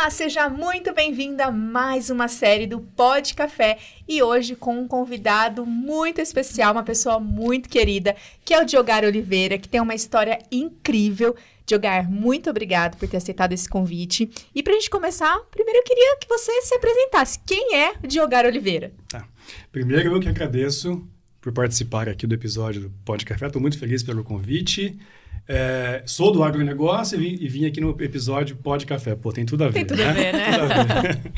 Olá, seja muito bem-vinda a mais uma série do Pod Café e hoje com um convidado muito especial, uma pessoa muito querida, que é o Diogar Oliveira, que tem uma história incrível. Diogar, muito obrigado por ter aceitado esse convite. E para a gente começar, primeiro eu queria que você se apresentasse. Quem é Diogar Oliveira? Tá. Primeiro eu que agradeço por participar aqui do episódio do Pod Café. Estou muito feliz pelo convite. É, sou do agronegócio e vim, e vim, aqui no episódio Pod Café. Pô, tem tudo a ver. Tem tudo né? a ver, né? A ver.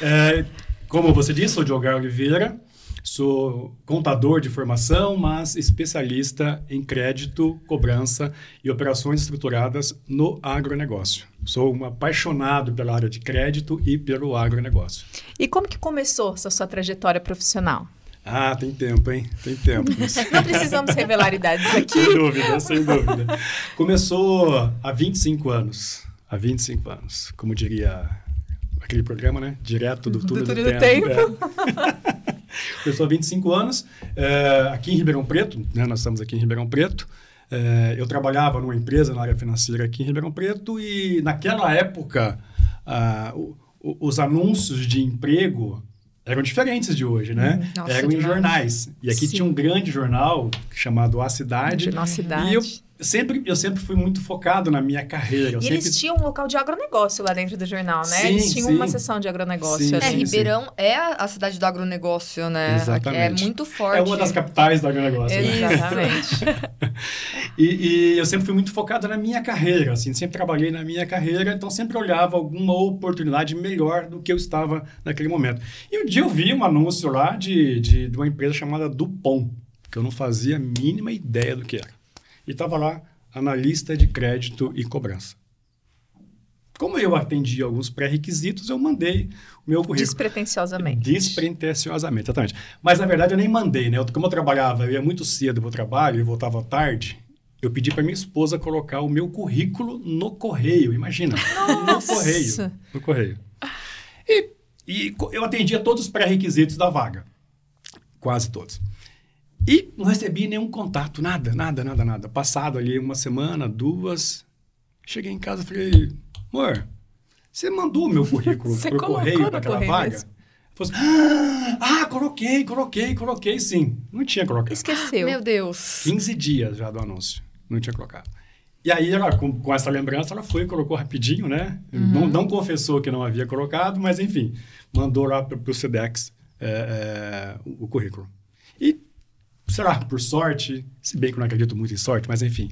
é, como você disse, sou Diogar Oliveira, sou contador de formação, mas especialista em crédito, cobrança e operações estruturadas no agronegócio. Sou um apaixonado pela área de crédito e pelo agronegócio. E como que começou essa sua trajetória profissional? Ah, tem tempo, hein? Tem tempo. Não precisamos revelar idades aqui. Sem dúvida, sem dúvida. Começou há 25 anos. Há 25 anos. Como diria aquele programa, né? Direto do túnel do, do, do tempo. tempo. É. Começou há 25 anos. É, aqui em Ribeirão Preto, né? Nós estamos aqui em Ribeirão Preto. É, eu trabalhava numa empresa na área financeira aqui em Ribeirão Preto e naquela época ah, o, os anúncios de emprego eram diferentes de hoje, né? Hum, nossa, eram em jornais. E aqui Sim. tinha um grande jornal chamado A Cidade. Nossa Cidade. E eu sempre, eu sempre fui muito focado na minha carreira. Eu e sempre... eles tinham um local de agronegócio lá dentro do jornal, né? Sim, eles tinham sim. uma seção de agronegócio. Sim. É, sim, Ribeirão sim. é a cidade do agronegócio, né? Exatamente. É muito forte. É uma das capitais do agronegócio. Né? Exatamente. e, e, eu sempre fui muito focado na minha carreira, assim, sempre trabalhei na minha carreira, então sempre olhava alguma oportunidade melhor do que eu estava naquele momento. E um dia eu vi um anúncio lá de, de, de uma empresa chamada Dupont, que eu não fazia a mínima ideia do que era. E estava lá analista de crédito e cobrança. Como eu atendi alguns pré-requisitos, eu mandei o meu currículo. Despretensiosamente. Despretensiosamente, exatamente. Mas, na verdade, eu nem mandei, né? Como eu trabalhava, eu ia muito cedo para o trabalho e voltava tarde, eu pedi para minha esposa colocar o meu currículo no correio, imagina. Nossa. No correio. No correio. E, e eu atendia todos os pré-requisitos da vaga. Quase todos. E não recebi nenhum contato, nada, nada, nada, nada. Passado ali uma semana, duas, cheguei em casa e falei, amor, você mandou o meu currículo Você pro correio para aquela vaga? mesmo? Falei assim, ah, coloquei, coloquei, coloquei sim. Não tinha colocado. Esqueceu. Meu Deus. 15 dias já do anúncio. Não tinha colocado. E aí, ela, com, com essa lembrança, ela foi e colocou rapidinho, né? Uhum. Não, não confessou que não havia colocado, mas enfim, mandou lá para o SEDEX é, é, o, o currículo. E sei lá, por sorte, se bem que eu não acredito muito em sorte, mas enfim.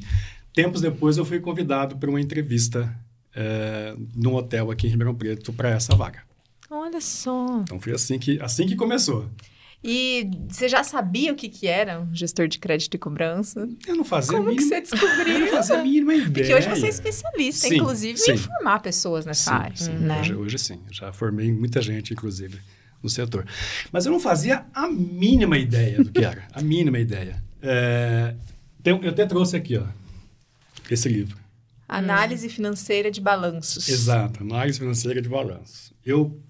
Tempos depois eu fui convidado para uma entrevista é, num hotel aqui em Ribeirão Preto para essa vaga. Olha só. Então foi assim que, assim que começou. E você já sabia o que, que era um gestor de crédito e cobrança? Eu não fazia Como que você descobriu? eu não fazia a mínima ideia. Porque hoje você é especialista, Sim, inclusive, sim. em formar pessoas nessa Sim, área. né? Hoje, hoje sim. Já formei muita gente, inclusive, no setor. Mas eu não fazia a mínima ideia do que era. A mínima ideia. É, tem- eu até trouxe aqui, ó, esse livro. Análise financeira de balanços. Exato, análise financeira de balanço. Eu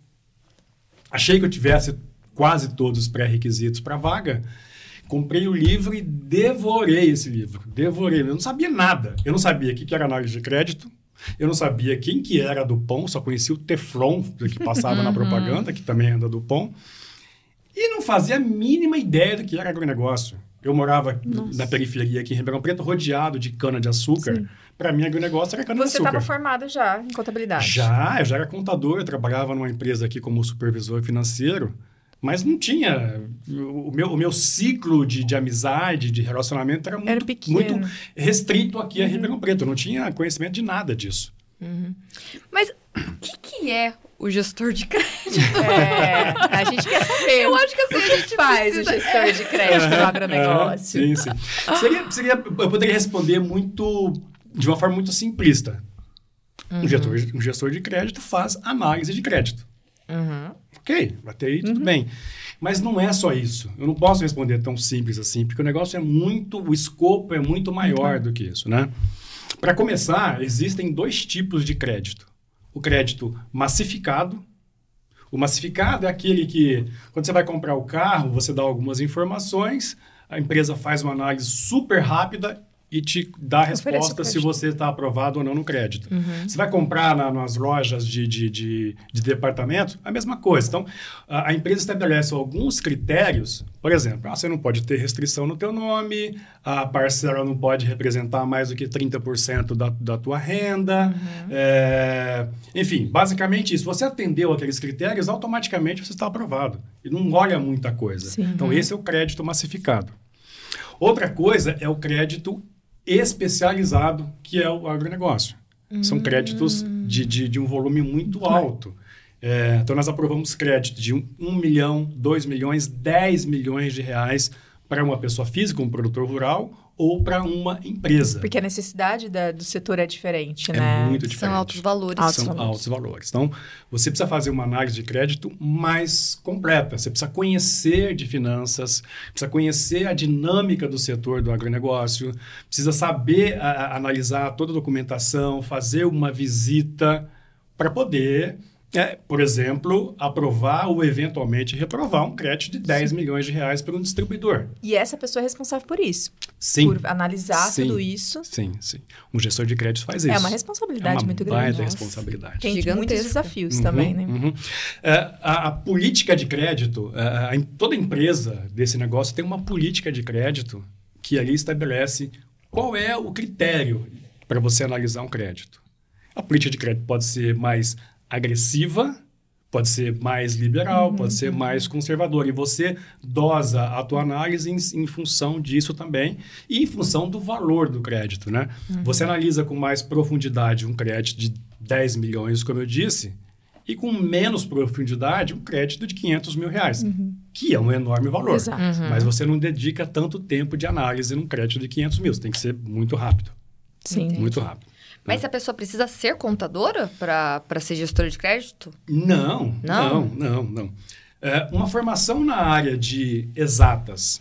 achei que eu tivesse quase todos os pré-requisitos para vaga, comprei o livro e devorei esse livro. Devorei. Eu não sabia nada. Eu não sabia o que era análise de crédito. Eu não sabia quem que era a Dupont, só conhecia o Teflon, que passava na propaganda, que também é da Dupont. E não fazia a mínima ideia do que era agronegócio. Eu morava Nossa. na periferia aqui em Ribeirão Preto, rodeado de cana-de-açúcar. Para mim, agronegócio era Você cana-de-açúcar. estava formado já em contabilidade. Já, eu já era contador, eu trabalhava numa empresa aqui como supervisor financeiro, mas não tinha. O meu, o meu ciclo de, de amizade, de relacionamento era muito, pequeno. muito restrito aqui a Ribeirão Preto. Eu não tinha conhecimento de nada disso. Mas o que, que é o gestor de crédito? É, a gente quer saber. Eu acho que o assim, que a gente faz precisa- o gestor de crédito no agronegócio. Sim, sim. Seria, seria, eu poderia responder muito de uma forma muito simplista. Um, gestor, um gestor de crédito faz análise de crédito. Uhum. Ok, até aí tudo bem. Mas não é só isso. Eu não posso responder tão simples assim, porque o negócio é muito, o escopo é muito maior do que isso, né? Para começar, existem dois tipos de crédito. O crédito massificado. O massificado é aquele que, quando você vai comprar o carro, você dá algumas informações, a empresa faz uma análise super rápida e te dá a resposta se você está aprovado ou não no crédito. Uhum. Você vai comprar na, nas lojas de, de, de, de, departamento, a mesma coisa. Então, a, a, empresa estabelece alguns critérios, por exemplo, ah, você não pode ter restrição no teu nome, a parcela não pode representar mais do que 30% da, da tua renda, uhum. é, enfim, basicamente isso. Você atendeu aqueles critérios, automaticamente você está aprovado. E não olha muita coisa. Sim. Então, uhum. esse é o crédito massificado. Outra coisa é o crédito especializado, que é o agronegócio. Hum. São créditos de, de, de, um volume muito alto. É, então, nós aprovamos crédito de 1 um, um milhão, 2 milhões, 10 milhões de reais para uma pessoa física, um produtor rural, ou para uma empresa. Porque a necessidade da, do setor é diferente, é né? É muito diferente. São altos valores. Altos São valores. altos valores. Então, você precisa fazer uma análise de crédito mais completa. Você precisa conhecer de finanças, precisa conhecer a dinâmica do setor do agronegócio, precisa saber a, a, analisar toda a documentação, fazer uma visita para poder é, por exemplo, aprovar ou eventualmente reprovar um crédito de 10 sim. milhões de reais para um distribuidor. E essa pessoa é responsável por isso. Sim. Por analisar sim. tudo isso. Sim, sim. Um gestor de crédito faz isso. É uma responsabilidade é uma muito grande. É responsabilidade. Tem muitos desafios uhum, também, né? Uhum. É, a, a, política de crédito, a, a, toda empresa desse negócio tem uma política de crédito que ali estabelece qual é o critério para você analisar um crédito. A política de crédito pode ser mais agressiva, pode ser mais liberal, uhum, pode ser mais conservadora. E você dosa a tua análise em, em, função disso também e em função do valor do crédito, né? Uhum. Você analisa com mais profundidade um crédito de 10 milhões, como eu disse, e com menos profundidade um crédito de 500 mil reais, uhum. que é um enorme valor. Uhum. Mas você não dedica tanto tempo de análise num crédito de 500 mil. Você tem que ser muito rápido. Sim. Muito rápido. Mas se a pessoa precisa ser contadora para ser gestora de crédito? Não, não, não, não. não. É, uma formação na área de exatas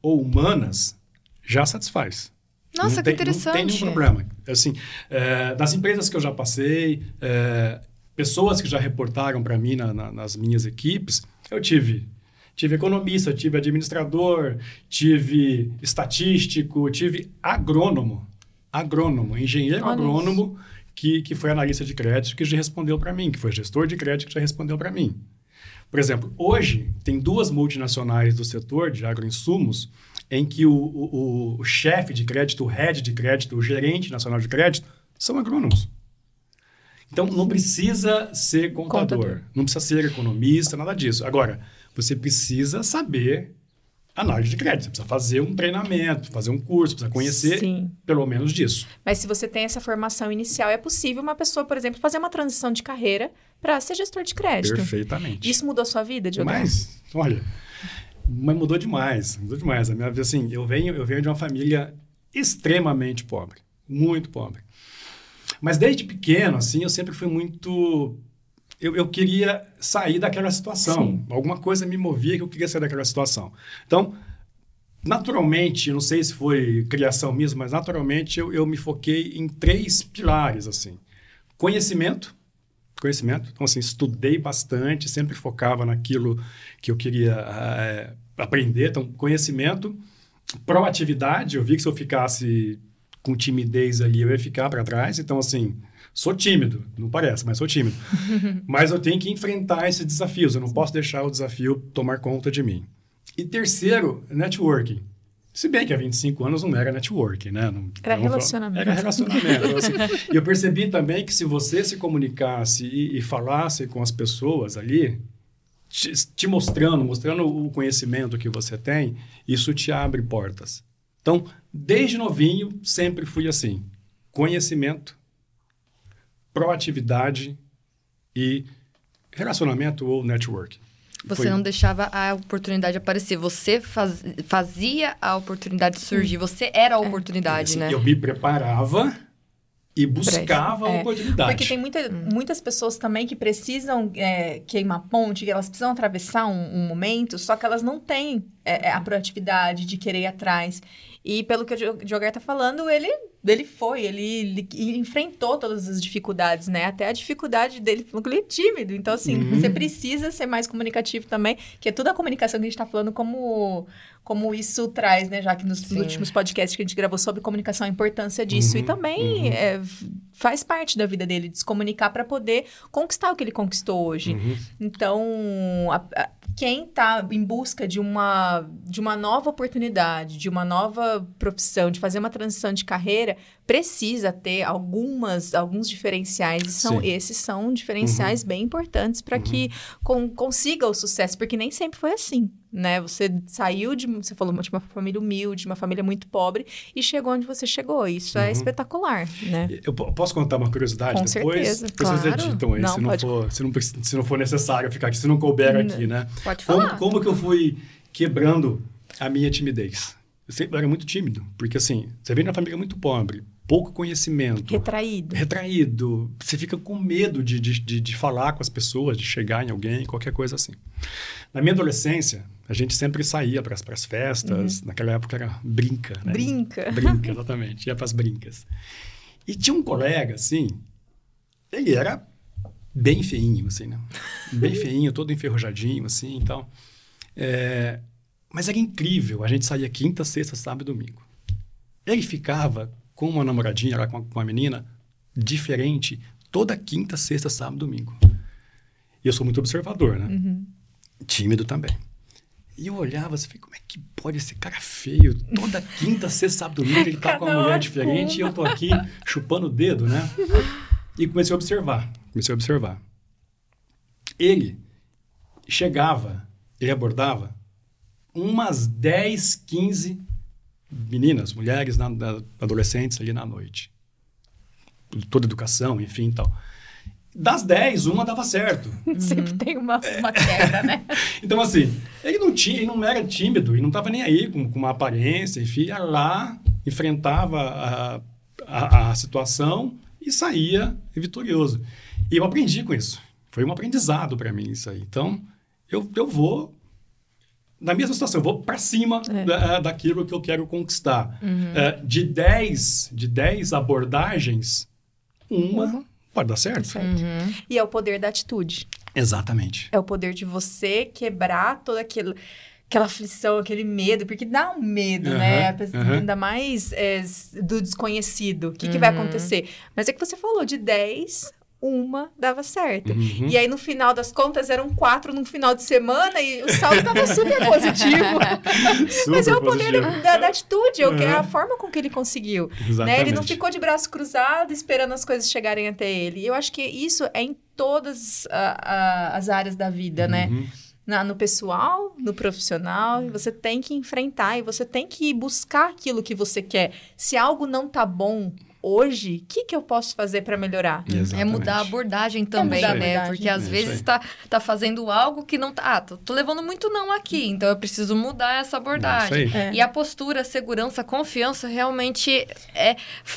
ou humanas já satisfaz. Nossa, não que interessante. Não tem nenhum problema. Assim, é, das empresas que eu já passei, é, pessoas que já reportaram para mim na, na, nas minhas equipes, eu tive tive economista, tive administrador, tive estatístico, tive agrônomo agrônomo, engenheiro Olha agrônomo, que, que foi analista de crédito, que já respondeu para mim, que foi gestor de crédito, que já respondeu para mim. Por exemplo, hoje tem duas multinacionais do setor de agroinsumos em que o, o, o chefe de crédito, o head de crédito, o gerente nacional de crédito são agrônomos. Então, não precisa ser contador, contador, não precisa ser economista, nada disso. Agora, você precisa saber análise de crédito. Você precisa fazer um treinamento, fazer um curso, precisa conhecer Sim. pelo menos disso. Mas se você tem essa formação inicial, é possível uma pessoa, por exemplo, fazer uma transição de carreira para ser gestor de crédito. Perfeitamente. Isso mudou a sua vida, Diogo? Mas, olha, mas mudou demais, mudou demais. A minha vida, assim, eu venho, eu venho de uma família extremamente pobre, muito pobre. Mas desde pequeno, assim, eu sempre fui muito eu, eu queria sair daquela situação. Sim. Alguma coisa me movia que eu queria sair daquela situação. Então, naturalmente, não sei se foi criação mesmo, mas naturalmente eu, eu me foquei em três pilares, assim. Conhecimento, conhecimento. Então, assim, estudei bastante, sempre focava naquilo que eu queria é, aprender. Então, conhecimento, proatividade. Eu vi que se eu ficasse com timidez ali, eu ia ficar para trás. Então, assim, Sou tímido, não parece, mas sou tímido. mas eu tenho que enfrentar esses desafios, eu não posso deixar o desafio tomar conta de mim. E terceiro, networking. Se bem que há 25 anos não era networking, né? Não, era relacionamento. Era relacionamento. então, assim, eu percebi também que se você se comunicasse e, e falasse com as pessoas ali, te, te, mostrando, mostrando o conhecimento que você tem, isso te abre portas. Então, desde novinho, sempre fui assim. Conhecimento, proatividade e relacionamento ou network. Você Foi... não deixava a oportunidade aparecer, você faz... fazia a oportunidade surgir, você era a é. oportunidade, é. né? Eu me preparava e buscava é. a oportunidade. Porque tem muita, muitas pessoas também que precisam é, queimar ponte, que elas precisam atravessar um, um, momento, só que elas não têm é, é, a proatividade de querer ir atrás. E pelo que o Jogar tá falando, ele, ele foi, ele, ele, enfrentou todas as dificuldades, né? Até a dificuldade dele, falou que ele é tímido. Então, assim, uhum. você precisa ser mais comunicativo também, que é toda a comunicação que a gente tá falando como como isso traz, né? Já que nos últimos podcasts que a gente gravou sobre comunicação, a importância disso. Uhum, e também uhum. é, faz parte da vida dele, de se comunicar para poder conquistar o que ele conquistou hoje. Uhum. Então, a, a, quem está em busca de uma, de uma nova oportunidade, de uma nova profissão, de fazer uma transição de carreira, precisa ter algumas, alguns diferenciais. E são, esses são diferenciais uhum. bem importantes para que uhum. com, consiga o sucesso, porque nem sempre foi assim né? Você saiu de, você falou, de uma família humilde, de uma família muito pobre e chegou onde você chegou. Isso é uhum. é espetacular, né? Eu posso contar uma curiosidade Com depois? Certeza, claro. Vocês editam aí, não, se, não pode... for, se, não, se não for necessário ficar aqui, se não couber aqui, né? Pode falar. Como, como que eu fui quebrando a minha timidez? Eu sempre era muito tímido, porque assim, você vem de uma família muito pobre, pouco conhecimento. Retraído. Retraído. Você fica com medo de, de, de, falar com as pessoas, de chegar em alguém, qualquer coisa assim. Na minha adolescência, a gente sempre saía para as festas. Uhum. Naquela época era brinca, né? Brinca. Brinca, exatamente. Ia para as brincas. E tinha um colega, assim, ele era bem feinho, assim, né? Bem feinho, todo enferrujadinho, assim, então... É... Mas era incrível. A gente saía quinta, sexta, sábado e domingo. Ele ficava com uma namoradinha lá, com uma, menina, diferente, toda quinta, sexta, sábado, domingo. E eu sou muito observador, né? Uhum. Tímido também. E eu olhava assim, como é que pode esse cara feio? Toda quinta, sexta, sábado, domingo, ele tá com uma mulher diferente e eu tô aqui chupando o dedo, né? E comecei a observar, comecei a observar. Ele chegava, ele abordava umas 10, 15 meninas, mulheres, na, na, adolescentes ali na noite. Toda educação, enfim tal. Das 10, uma dava certo. Sempre tem uma, uma queda, né? então, assim, ele não tinha, ele não era tímido, ele não estava nem aí com, com uma aparência, enfim, ia lá, enfrentava a, a, a situação e saía vitorioso. E eu aprendi com isso. Foi um aprendizado para mim isso aí. Então, eu, eu vou na mesma situação, eu vou para cima é. da, daquilo que eu quero conquistar. Uhum. É, de 10 de dez abordagens, uma, uma, pode dar certo. certo. Uhum. E é o poder da atitude. Exatamente. É o poder de você quebrar toda aquilo aquela aflição, aquele medo, porque dá um medo, uhum, né? Uhum. Ainda mais é, do desconhecido. O que, uhum. que vai uhum. acontecer? Mas é que você falou de 10, uma dava certo. Uhum. E aí, no final das contas, eram quatro no final de semana e o saldo estava super positivo. super Mas é o poder da, da, atitude, uhum. é a forma com que ele conseguiu. Né? Ele não ficou de braço cruzado esperando as coisas chegarem até ele. Eu acho que isso é em todas a, a, as áreas da vida, né? uhum. né? Na, no pessoal, no profissional, você tem que enfrentar e você tem que buscar aquilo que você quer. Se algo não tá bom hoje, o que, que eu posso fazer para melhorar? Exatamente. É mudar a abordagem também, é né? Porque às é vezes está tá fazendo algo que não tá. Ah, tô, tô, levando muito não aqui, então eu preciso mudar essa abordagem. É. E a postura, a segurança, a confiança realmente é.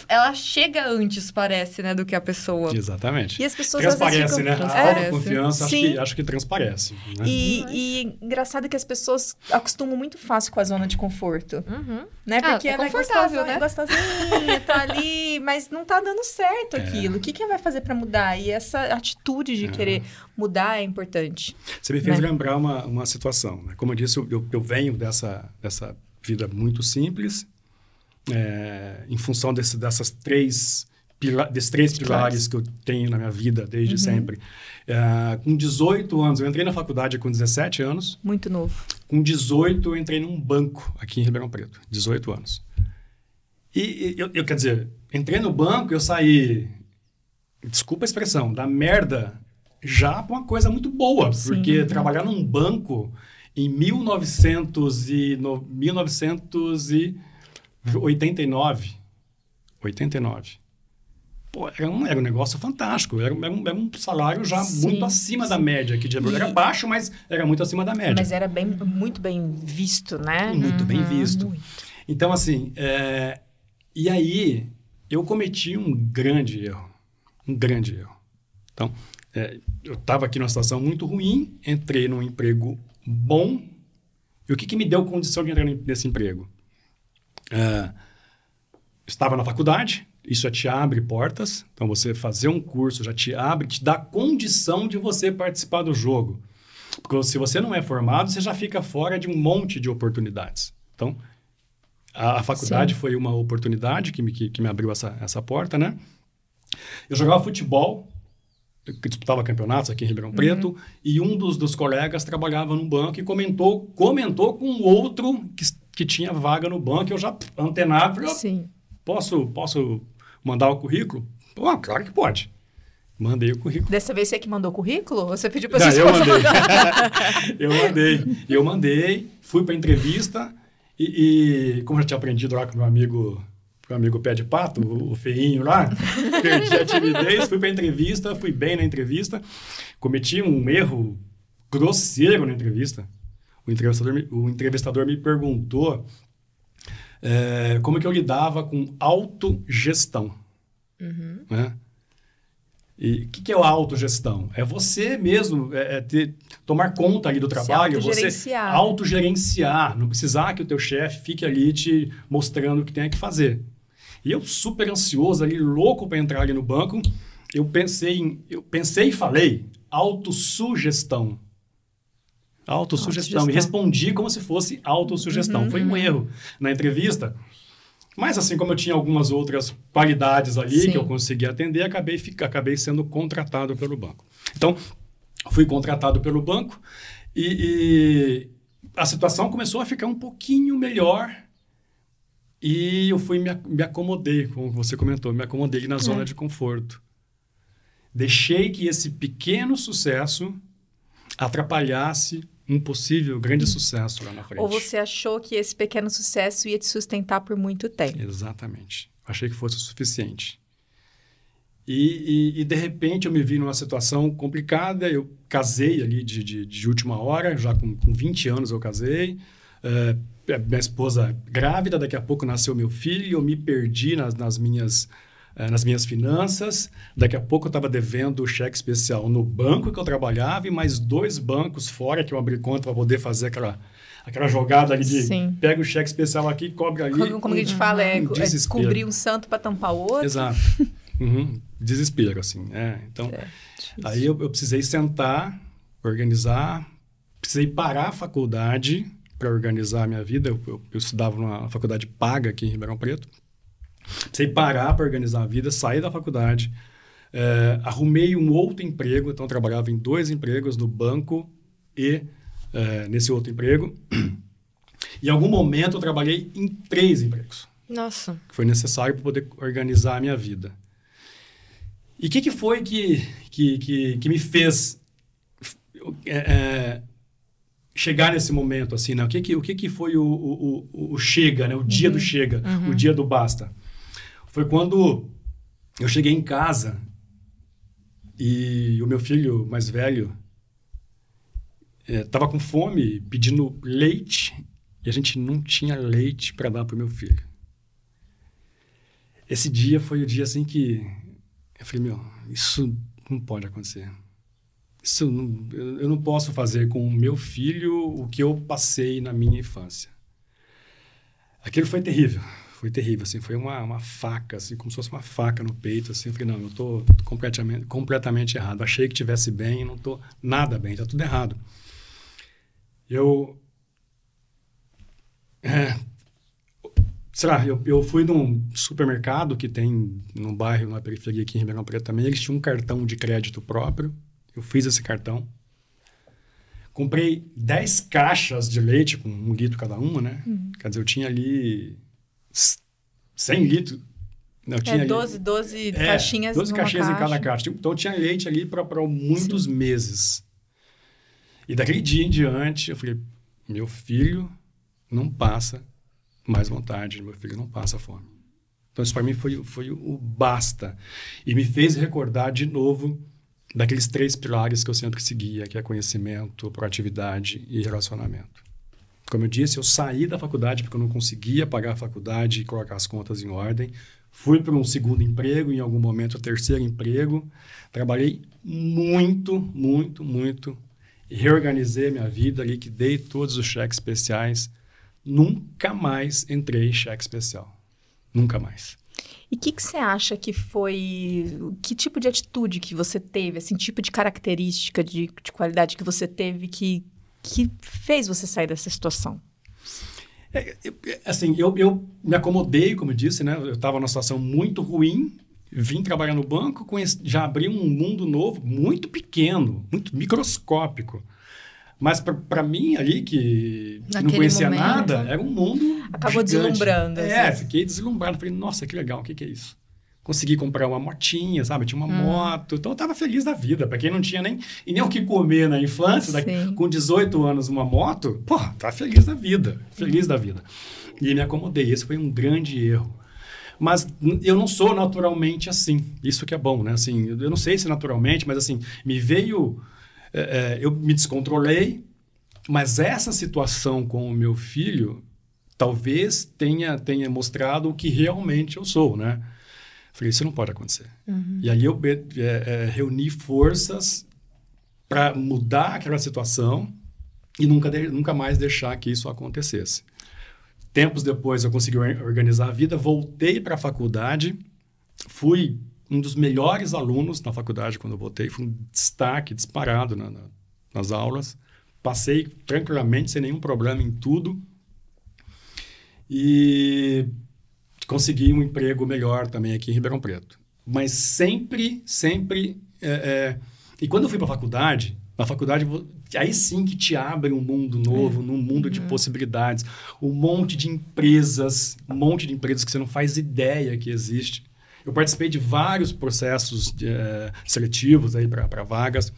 Ela chega antes, parece, né, do que a pessoa. Exatamente. E as pessoas transparece, né? A confiança acho que, acho que transparece. Né? E, e engraçado que as pessoas acostumam muito fácil com a zona de conforto. Uhum. Né? Ah, Porque ah, é confortável, né? gostosinha, tá ali mas não tá dando certo é. aquilo. O que, que vai fazer para mudar? E essa atitude de é. querer mudar é importante. Você me fez né? lembrar uma, uma situação. Né? Como eu disse, eu, eu venho dessa, dessa vida muito simples, é, em função desse, dessas três pila desses três pilares que eu tenho na minha vida desde uhum. sempre. É, com 18 anos, eu entrei na faculdade com 17 anos. Muito novo. Com 18, eu entrei num banco aqui em Ribeirão Preto. 18 anos. E eu, eu, quer dizer, entrei no banco, eu saí, desculpa a expressão, da merda já para uma coisa muito boa, Sim, porque trabalhar num banco em 1900 e no, 1989, 89, pô, era um, era um negócio fantástico, era, era, um, era um salário já sim, muito acima sim. da média aqui de e... Era baixo, mas era muito acima da média. Mas era bem, muito bem visto, né? Muito uhum, bem visto. Muito. Então, assim, é, e aí, eu cometi um grande erro. Um grande erro. Então, é, eu estava aqui numa situação muito ruim, entrei num emprego bom. E o que, que me deu condição de entrar nesse emprego? é, estava na faculdade, isso já te abre portas. Então, você fazer um curso já te abre, te dá condição de você participar do jogo. Porque se você não é formado, você já fica fora de um monte de oportunidades. Então, a, a faculdade Sim. foi uma oportunidade que me, que, que me abriu essa, essa porta, né? Eu jogava futebol, que disputava campeonatos aqui em Ribeirão uhum. Preto, e um dos, dos colegas trabalhava no banco e comentou, comentou com outro que, que tinha vaga no banco. Eu já antenado, falei, Sim. posso, posso mandar o currículo? Pô, claro que pode. Mandei o currículo. Dessa vez você que mandou o currículo? Ou você pediu para você eu mandei. eu mandei. Eu mandei, fui para entrevista e, e, como eu já tinha aprendido lá com meu amigo meu amigo pé de pato, o, o feinho lá, perdi a timidez, fui para entrevista, fui bem na entrevista, cometi um erro grosseiro na entrevista. O entrevistador me, o entrevistador me perguntou é, como que eu lidava com autogestão. Uhum. Né? E o que, que, é a autogestão? É você mesmo é, é ter, tomar conta ali do trabalho, você autogerenciar, não precisar que o teu chefe fique ali te mostrando o que tem que fazer. E eu super ansioso ali, louco para entrar ali no banco, eu pensei em, eu pensei e falei autossugestão. Autossugestão. E respondi como se fosse autossugestão. Uhum, Foi um uhum. erro na entrevista. Mas assim como eu tinha algumas outras qualidades ali Sim. que eu consegui atender, acabei, acabei sendo contratado pelo banco. Então, fui contratado pelo banco e, e a situação começou a ficar um pouquinho melhor e eu fui me, me acomodei, como você comentou, me acomodei na zona é. de conforto. Deixei que esse pequeno sucesso atrapalhasse um possível grande hum. sucesso lá na frente. Ou você achou que esse pequeno sucesso ia te sustentar por muito tempo? Exatamente. Achei que fosse o suficiente. E, e, e, de repente eu me vi numa situação complicada. Eu casei ali de, de, de última hora, já com, com 20 anos eu casei. Uh, minha esposa grávida, daqui a pouco nasceu meu filho, eu me perdi nas, nas minhas eh, nas minhas finanças. Daqui a pouco eu estava devendo o cheque especial no banco que eu trabalhava e mais dois bancos fora que eu abri conta para poder fazer aquela, aquela jogada ali de Sim. pega o cheque especial aqui, cobre ali. Como, como a gente fala, é, um é descobrir um santo para tampar o outro. Exato. Uhum. Desespero, assim. É. Então, é, aí eu, eu precisei sentar, organizar, precisei parar a faculdade para organizar a minha vida. Eu, eu, eu estudava numa faculdade paga aqui em Ribeirão Preto. Precisei parar para organizar a vida, sair da faculdade, é, arrumei um outro emprego, então trabalhava em dois empregos, no banco e é, nesse outro emprego. Em algum momento eu trabalhei em três empregos. Nossa. Que foi necessário para poder organizar a minha vida. E o que, que foi que, que, que, que me fez é, chegar nesse momento, assim, né? O que que, o que, que foi o, o, o, o chega, né? O dia uhum. do chega, uhum. o dia do basta foi quando eu cheguei em casa e o meu filho mais velho estava é, com fome, pedindo leite, e a gente não tinha leite para dar para o meu filho. Esse dia foi o dia assim que eu falei, meu, isso não pode acontecer. Isso não, eu não posso fazer com o meu filho o que eu passei na minha infância. Aquilo foi terrível foi terrível, assim, foi uma, uma faca, assim, como se fosse uma faca no peito, assim, eu falei, não, eu tô completamente, completamente errado, achei que tivesse bem e não tô nada bem, tá tudo errado. Eu, é, sei lá, eu, eu fui num supermercado que tem num bairro, na periferia aqui em Ribeirão Preto também, eles tinham um cartão de crédito próprio, eu fiz esse cartão, comprei 10 caixas de leite com um litro cada uma, né? Uhum. Quer dizer, eu tinha ali 100 litros. Não, tinha é, 12, 12 é, caixinhas 12 caixinhas caixa. em cada caixa. Então tinha leite ali para muitos Sim. meses. E daquele dia em diante, eu falei: meu filho não passa mais vontade, meu filho não passa fome. Então isso para mim foi, foi o basta. E me fez recordar de novo daqueles três pilares que eu sempre seguia, que é conhecimento, proatividade e relacionamento. Como eu disse, eu saí da faculdade porque eu não conseguia pagar a faculdade e colocar as contas em ordem. Fui para um segundo emprego, em algum momento, terceiro emprego. Trabalhei muito, muito, muito. Reorganizei minha vida, liquidei todos os cheques especiais, nunca mais entrei em cheque especial. Nunca mais. E o que, que você acha que foi. Que tipo de atitude que você teve, assim, tipo de característica de, de qualidade que você teve que, que fez você sair dessa situação? É, assim, eu, eu me acomodei, como eu disse, né? Eu estava numa situação muito ruim, vim trabalhar no banco, conheci, já abri um mundo novo, muito pequeno, muito microscópico. Mas para mim ali, que não conhecia momento, nada, era um mundo. Acabou gigante. deslumbrando. É, assim. fiquei deslumbrado. Falei, nossa, que legal, o que, que é isso? Consegui comprar uma motinha, sabe? Eu tinha uma hum. moto. Então eu tava feliz da vida. Para quem não tinha nem, e nem o que comer na infância, daqui, com 18 anos, uma moto, pô, tá feliz da vida. Feliz da vida. E me acomodei. Esse foi um grande erro. Mas eu não sou naturalmente assim. Isso que é bom, né? Assim, eu não sei se naturalmente, mas assim, me veio é, é, eu me descontrolei, mas essa situação com o meu filho talvez tenha, tenha mostrado o que realmente eu sou, né? Falei, isso não pode acontecer. Uhum. E aí eu é, é, reuni forças para mudar aquela situação e nunca, de, nunca mais deixar que isso acontecesse. Tempos depois eu consegui organizar a vida, voltei para a faculdade, fui um dos melhores alunos na faculdade quando eu voltei, fui um destaque disparado na, na, nas aulas. Passei tranquilamente, sem nenhum problema em tudo. E consegui um emprego melhor também aqui em Ribeirão Preto. Mas sempre, sempre. É, é... E quando eu fui para a faculdade, na faculdade, aí sim que te abre um mundo novo, é. num mundo de uhum. possibilidades. Um monte de empresas, um monte de empresas que você não faz ideia que existe. Eu participei de vários processos de, uh, seletivos aí para vagas.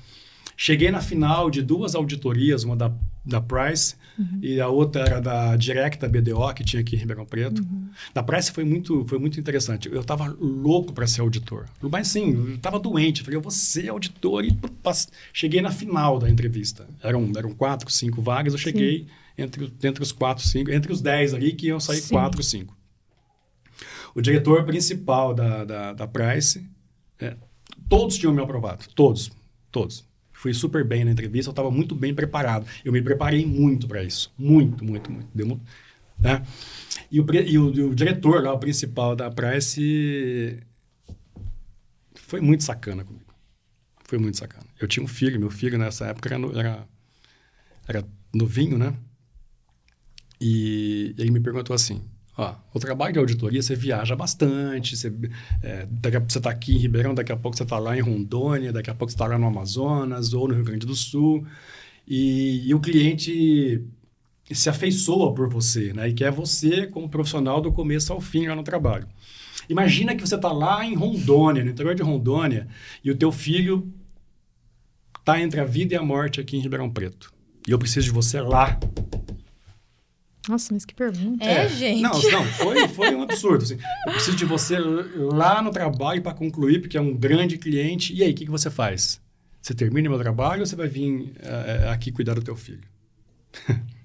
Cheguei na final de duas auditorias, uma da, da Price uhum. e a outra era da Directa BDO, que tinha aqui em Ribeirão Preto. Uhum. Da Price foi muito, foi muito interessante. Eu estava louco para ser auditor. Mas sim, eu estava doente. falei, eu vou ser auditor. E cheguei na final da entrevista. Eram, eram quatro, cinco vagas. Eu cheguei entre, entre os quatro, cinco, entre os dez ali, que iam sair sim. quatro, cinco. O diretor principal da, da, da Price, é, todos tinham me aprovado. Todos. Todos. Fui super bem na entrevista, eu estava muito bem preparado. Eu me preparei muito para isso. Muito, muito, muito. Deu, né? E, o, e o, o, diretor lá, o principal da Price, foi muito sacana comigo. Foi muito sacana. Eu tinha um filho, meu filho nessa época era, era, era novinho, né? E ele me perguntou assim: Ó, o trabalho de auditoria, você viaja bastante, você é, está aqui em Ribeirão, daqui a pouco você está lá em Rondônia, daqui a pouco você está lá no Amazonas ou no Rio Grande do Sul, e, e, o cliente se afeiçoa por você, né? E quer você como profissional do começo ao fim lá no trabalho. Imagina que você está lá em Rondônia, no interior de Rondônia, e o teu filho está entre a vida e a morte aqui em Ribeirão Preto. E eu preciso de você lá nossa, mas que pergunta. É, é. gente. Não, não foi, foi um absurdo. Assim. Eu preciso de você lá no trabalho para concluir, porque é um grande cliente. E aí, o que, que você faz? Você termina meu trabalho ou você vai vir uh, aqui cuidar do teu filho?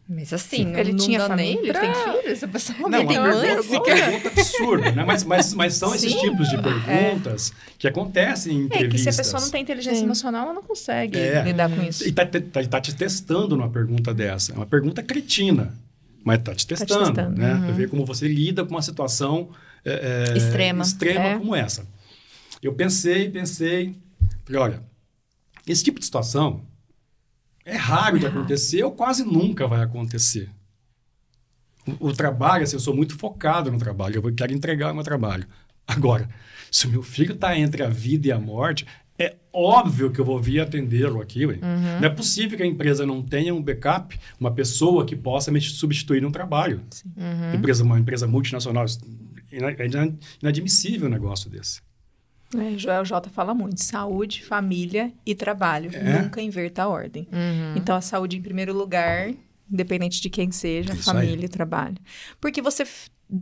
Mas assim, ele tinha família, pra... tem filho? Essa pessoa não, tem mãe? Que pergunta absurda, né? Mas, mas, mas são Sim. esses tipos de perguntas é. que acontecem em entrevistas. É que se a pessoa não tem inteligência Sim. emocional, ela não consegue é. lidar com isso. E está tá, tá te testando numa pergunta dessa. É uma pergunta cretina. Mas está te testando, tá te testando né? Uhum. Para ver como você lida com uma situação é, é, extrema, extrema é. como essa. Eu pensei, pensei, falei, olha, esse tipo de situação é raro de acontecer ou quase nunca vai acontecer. O, o trabalho, assim, eu sou muito focado no trabalho, eu quero entregar o meu trabalho. Agora, se o meu filho está entre a vida e a morte, é óbvio que eu vou vir atendê-lo aqui. Uhum. Não é possível que a empresa não tenha um backup, uma pessoa que possa me substituir no trabalho. Uhum. Empresa, uma empresa multinacional. É inadmissível um negócio desse. É, Joel J fala muito: saúde, família e trabalho. É. Nunca inverta a ordem. Uhum. Então, a saúde em primeiro lugar, independente de quem seja, Isso família aí. e trabalho. Porque você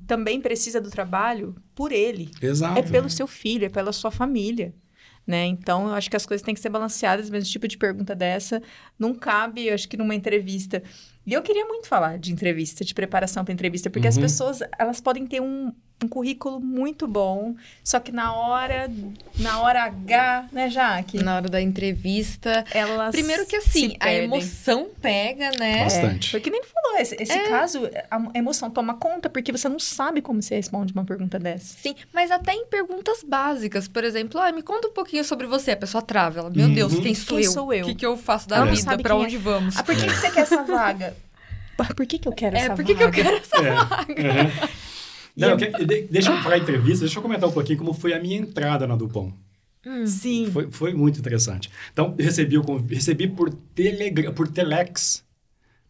também precisa do trabalho por ele. Exato. É pelo seu filho, é pela sua família né? Então, eu acho que as coisas têm que ser balanceadas, mas o tipo de pergunta dessa não cabe, eu acho que numa entrevista. E eu queria muito falar de entrevista, de preparação para entrevista, porque uhum. as pessoas, elas podem ter um, um currículo muito bom, só que na hora, na hora H, né, Jaque? Na hora da entrevista, elas Primeiro que assim, a emoção pega, né? Bastante. É, porque nem falou falou, esse, esse é. caso, a emoção toma conta porque você não sabe como você responde uma pergunta dessa. Sim, mas até em perguntas básicas, por exemplo, ah, me conta um pouquinho sobre você. A pessoa trava, ela, meu uhum. Deus, quem sou quem eu? Sou eu? O que, que eu faço da é. vida? Pra onde é. vamos? Ah, por que, que você quer essa vaga? Por que, que eu quero é, essa por que vaga? que eu quero essa é. vaga? Uhum. Não, deixa eu falar entrevista, deixa eu comentar um pouquinho como foi a minha entrada na Dupont. Hum. Sim. Foi, foi muito interessante. Então, recebi, o, recebi por, telegra, por Telex,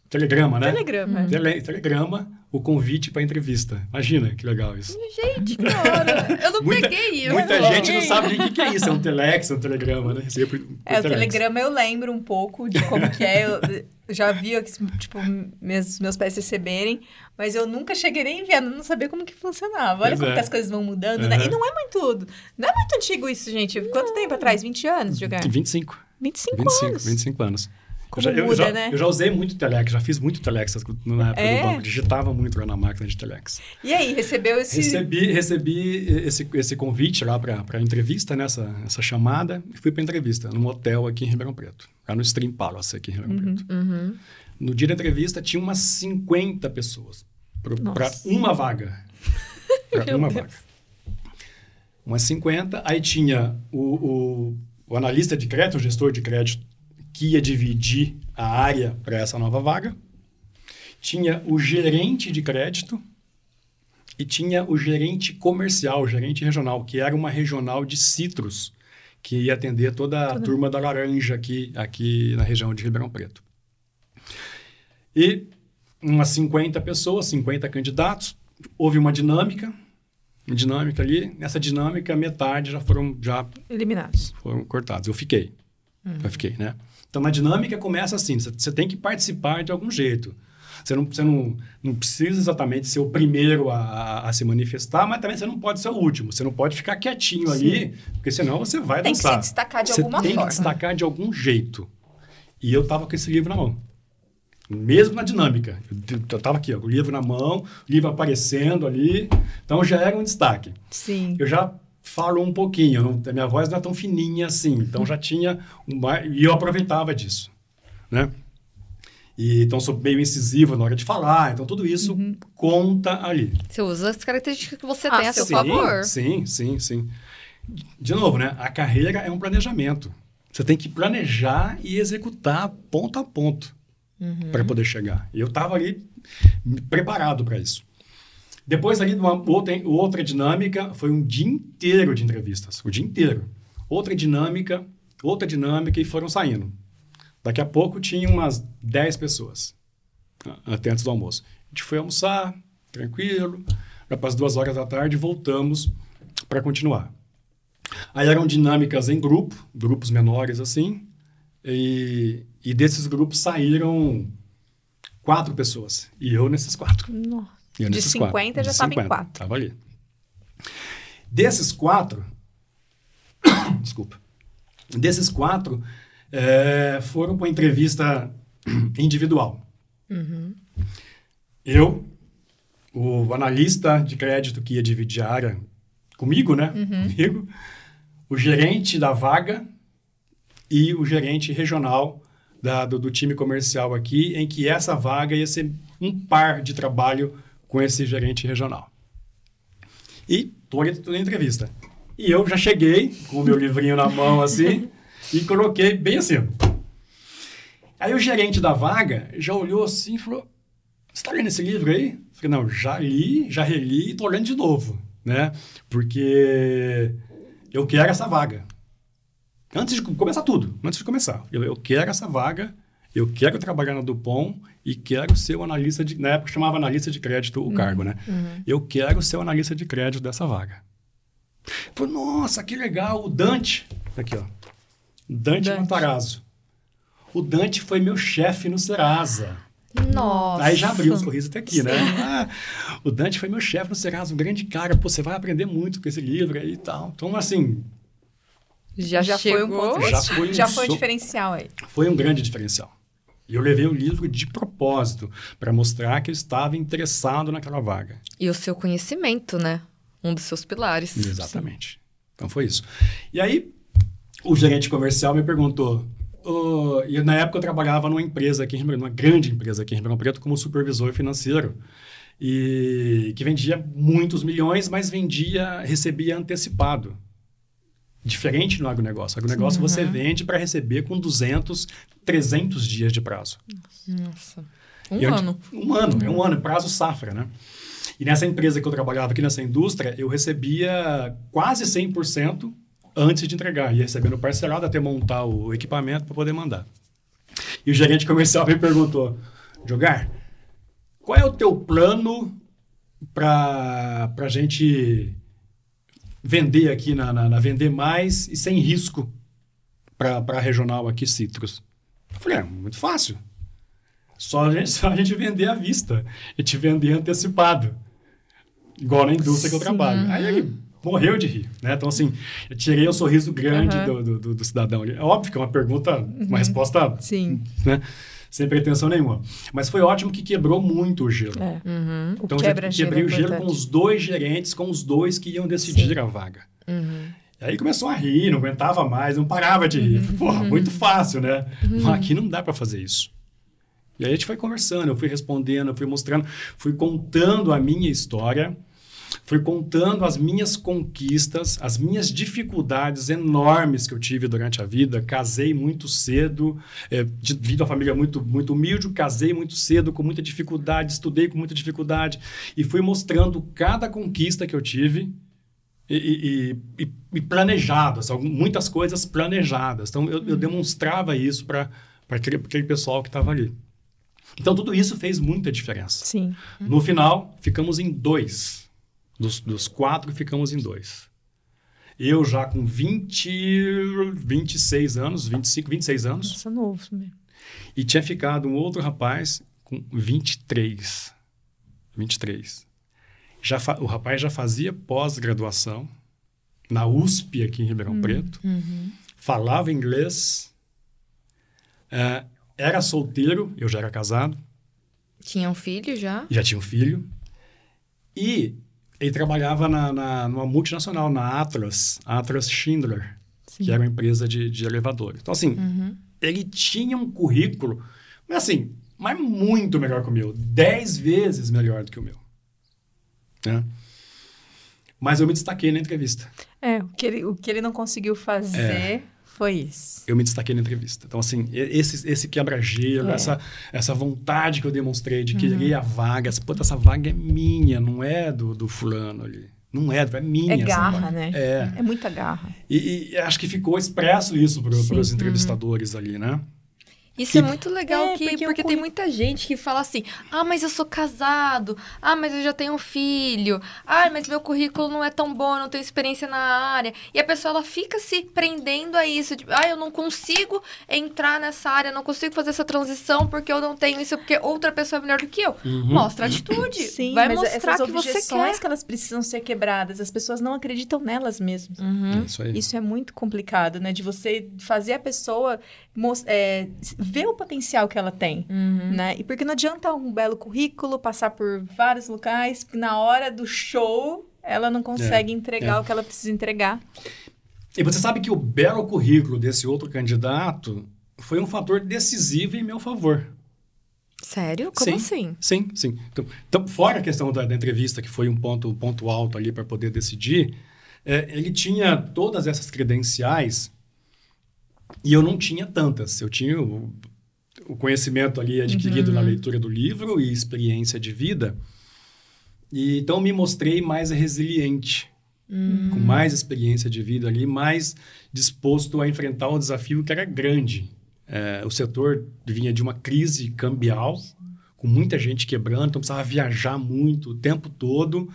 telegrama, né? Telegrama. Tele, telegrama, o convite para entrevista. Imagina que legal isso. Gente, cara, eu não muita, peguei isso. Muita gente não sabe nem o que, é isso. É um telex, é um telegrama, né? Por, por é, telex. o telegrama eu lembro um pouco de como que é. Eu, já vi, tipo, meus, meus pais receberem, mas eu nunca cheguei nem vendo, não sabia como que funcionava. Olha pois como é. as coisas vão mudando, uhum. né? E não é muito, não é muito antigo isso, gente. Quanto não. tempo atrás? 20 anos, jogar? 25. 25, 25 anos. 25 anos. Como eu já, muda, eu já, né? Eu já usei muito Telex, já fiz muito Telex na época é? do banco. Digitava muito lá na máquina de Telex. E aí, recebeu esse... Recebi, recebi esse, esse convite lá para a entrevista, né? Essa, essa chamada. E fui para entrevista, num hotel aqui em Ribeirão Preto. Lá no Stream Palace, aqui em Ribeirão uhum, Preto. Uhum. No dia da entrevista, tinha umas 50 pessoas para uma vaga. Para uma vaga. Umas 50. Aí tinha o, o, o analista de crédito, o gestor de crédito, que ia dividir a área para essa nova vaga. Tinha o gerente de crédito e tinha o gerente comercial, o gerente regional, que era uma regional de citros, que ia atender toda a Tudo. turma da laranja aqui, aqui na região de Ribeirão Preto. E umas 50 pessoas, 50 candidatos, houve uma dinâmica, uma dinâmica ali. Nessa dinâmica, metade já foram já eliminados. Foram cortados. Eu fiquei. Uhum. Eu fiquei, né? Então, na dinâmica começa assim, você tem que participar de algum jeito. Você não, você não, não precisa exatamente ser o primeiro a, a, a, se manifestar, mas também você não pode ser o último. Você não pode ficar quietinho Sim. ali, porque senão você vai tem dançar. Tem que se destacar de você alguma forma. Tem que destacar de algum jeito. E eu estava com esse livro na mão. Mesmo na dinâmica. Eu estava aqui, ó, o livro na mão, o livro aparecendo ali. Então, já era um destaque. Sim. Eu já falo um pouquinho. Não, a minha voz não é tão fininha assim. Então já tinha uma, e eu aproveitava disso, né? E, então sou meio incisivo na hora de falar. Então tudo isso uhum. conta ali. Você usa as características que você ah, tem a seu sim, favor. Sim, sim, sim. De novo, né? A carreira é um planejamento. Você tem que planejar e executar ponto a ponto uhum. para poder chegar. E eu estava ali preparado para isso. Depois ali, uma outra, outra dinâmica, foi um dia inteiro de entrevistas. O dia inteiro. Outra dinâmica, outra dinâmica e foram saindo. Daqui a pouco tinha umas 10 pessoas, até antes do almoço. A gente foi almoçar, tranquilo. as duas horas da tarde, voltamos para continuar. Aí eram dinâmicas em grupo, grupos menores assim. E, e desses grupos saíram quatro pessoas. E eu nesses quatro. Nossa. De 50 quatro. já estava em 4. Estava ali. Desses quatro, desculpa, desses quatro é, foram para entrevista individual. Uhum. Eu, o analista de crédito que ia dividir a área comigo, né? Uhum. Comigo, o gerente da vaga e o gerente regional da, do, do time comercial aqui, em que essa vaga ia ser um par de trabalho com esse gerente regional. E toda a entrevista. E eu já cheguei com o meu livrinho na mão assim e coloquei bem assim. Aí o gerente da vaga já olhou assim e falou: Você está lendo esse livro aí? Eu falei: Não, já li, já reli e estou lendo de novo, né? Porque eu quero essa vaga. Antes de começar tudo, antes de começar, eu, eu quero essa vaga, eu quero trabalhar na Dupont e quero ser o analista de. Na época chamava analista de crédito o uhum. cargo, né? Uhum. Eu quero ser o analista de crédito dessa vaga. Falei, nossa, que legal, o Dante. Aqui, ó. Dante, Dante. Matarazzo. O Dante foi meu chefe no Serasa. Nossa. Aí já abriu os sorrisos até aqui, né? Sim. né? Ah, o Dante foi meu chefe no Serasa, um grande cara. Pô, você vai aprender muito com esse livro aí e tal. Então, assim. Já, já foi um ponto. Já foi, já foi um diferencial aí. Foi um grande diferencial. E eu levei o livro de propósito para mostrar que eu estava interessado naquela vaga. E o seu conhecimento, né? Um dos seus pilares. Exatamente. Sim. Então foi isso. E aí, o gerente comercial me perguntou: uh, e na época eu trabalhava numa empresa aqui em Ribeirão, uma grande empresa aqui em Ribeirão Preto, como supervisor financeiro. E que vendia muitos milhões, mas vendia, recebia antecipado. Diferente no agronegócio. O agronegócio uhum. você vende para receber com 200, 300 dias de prazo. Nossa. Um ano. um ano, é um ano, prazo safra, né? E nessa empresa que eu trabalhava aqui nessa indústria, eu recebia quase 100% antes de entregar. Ia recebendo parcelado até montar o equipamento para poder mandar. E o gerente comercial me perguntou, Jogar, qual é o teu plano para a gente vender aqui, na, na, na, vender mais e sem risco para a regional aqui, Citrus? Eu falei, é muito fácil. Só a, gente, só a gente vender à vista e te vender antecipado. Igual na indústria Sim. que eu trabalho. Aí ele morreu de rir, né? Então, assim, eu tirei o um sorriso grande uhum. do, do, do, cidadão. É óbvio que é uma pergunta, uma uhum. resposta... Sim. Né? Sem pretensão nenhuma. Mas foi ótimo que quebrou muito o gelo. É. Uhum. Então, o quebra quebrei o gelo com os dois gerentes, com os dois que iam decidir Sim. a vaga. Uhum. E aí começou a rir, não aguentava mais, não parava de rir. Uhum. Porra, muito fácil, né? Mas aqui não dá para fazer isso. E aí a gente foi conversando, eu fui respondendo, eu fui mostrando, fui contando a minha história, fui contando as minhas conquistas, as minhas dificuldades enormes que eu tive durante a vida. Casei muito cedo, é, de, uma família muito, muito humilde, casei muito cedo, com muita dificuldade, estudei com muita dificuldade, e fui mostrando cada conquista que eu tive. E, e, e, e planejadas, muitas coisas planejadas. Então, eu, eu demonstrava isso para aquele, aquele pessoal que estava ali. Então, tudo isso fez muita diferença. Sim. No final, ficamos em dois. Dos, dos quatro, ficamos em dois. Eu já com 20, 26 anos, 25, 26 anos. Nossa, novo mesmo. E tinha ficado um outro rapaz com 23. 23. Já o rapaz já fazia pós-graduação na USP aqui em Ribeirão uhum. Preto. Uhum. Falava inglês. Uh, era solteiro, eu já era casado. Tinha um filho já? Já tinha um filho. E ele trabalhava na, na, numa multinacional, na Atlas, Atlas Schindler, Sim. que era uma empresa de, de elevadores. Então, assim, uhum. ele tinha um currículo, mas assim, mas muito melhor que o meu. Dez vezes melhor do que o meu. Né? Mas eu me destaquei na entrevista. É, o que ele, o que ele não conseguiu fazer... É foi isso. Eu me destaquei na entrevista. Então, assim, esse, esse quebra-gelo, é. essa, essa vontade que eu demonstrei de querer uhum. a vaga, essa, puta, essa vaga é minha, não é do, do fulano ali. Não é, é minha. É garra, né? É. É muita garra. E, e, acho que ficou expresso isso para os uhum. entrevistadores uhum. ali, né? Isso é muito legal é, que, porque, porque tem muita gente que fala assim: "Ah, mas eu sou casado. Ah, mas eu já tenho um filho. Ah, mas meu currículo não é tão bom, eu não tenho experiência na área". E a pessoa ela fica se prendendo a isso, tipo, "Ah, eu não consigo entrar nessa área, não consigo fazer essa transição porque eu não tenho isso, porque outra pessoa é melhor do que eu". Uhum. Mostra atitude. Sim, vai mas mostrar essas que você quer. que elas precisam ser quebradas. As pessoas não acreditam nelas mesmas. Uhum. É isso, aí. isso é muito complicado, né, de você fazer a pessoa é, ver o potencial que ela tem, uhum. né? E porque não adianta um belo currículo, passar por vários locais, na hora do show ela não consegue é, entregar é. o que ela precisa entregar. E você sabe que o belo currículo desse outro candidato foi um fator decisivo em meu favor. Sério? Como sim, assim? Sim, sim. Então, então, fora a questão da, da, entrevista, que foi um ponto, um ponto alto ali para poder decidir, é, ele tinha todas essas credenciais e eu não tinha tantas. Eu tinha o, o conhecimento ali adquirido uhum. na leitura do livro e experiência de vida. E então me mostrei mais resiliente, uhum. com mais experiência de vida ali, mais disposto a enfrentar o desafio que era grande. É, o setor vinha de uma crise cambial, com muita gente quebrando, então precisava viajar muito o tempo todo.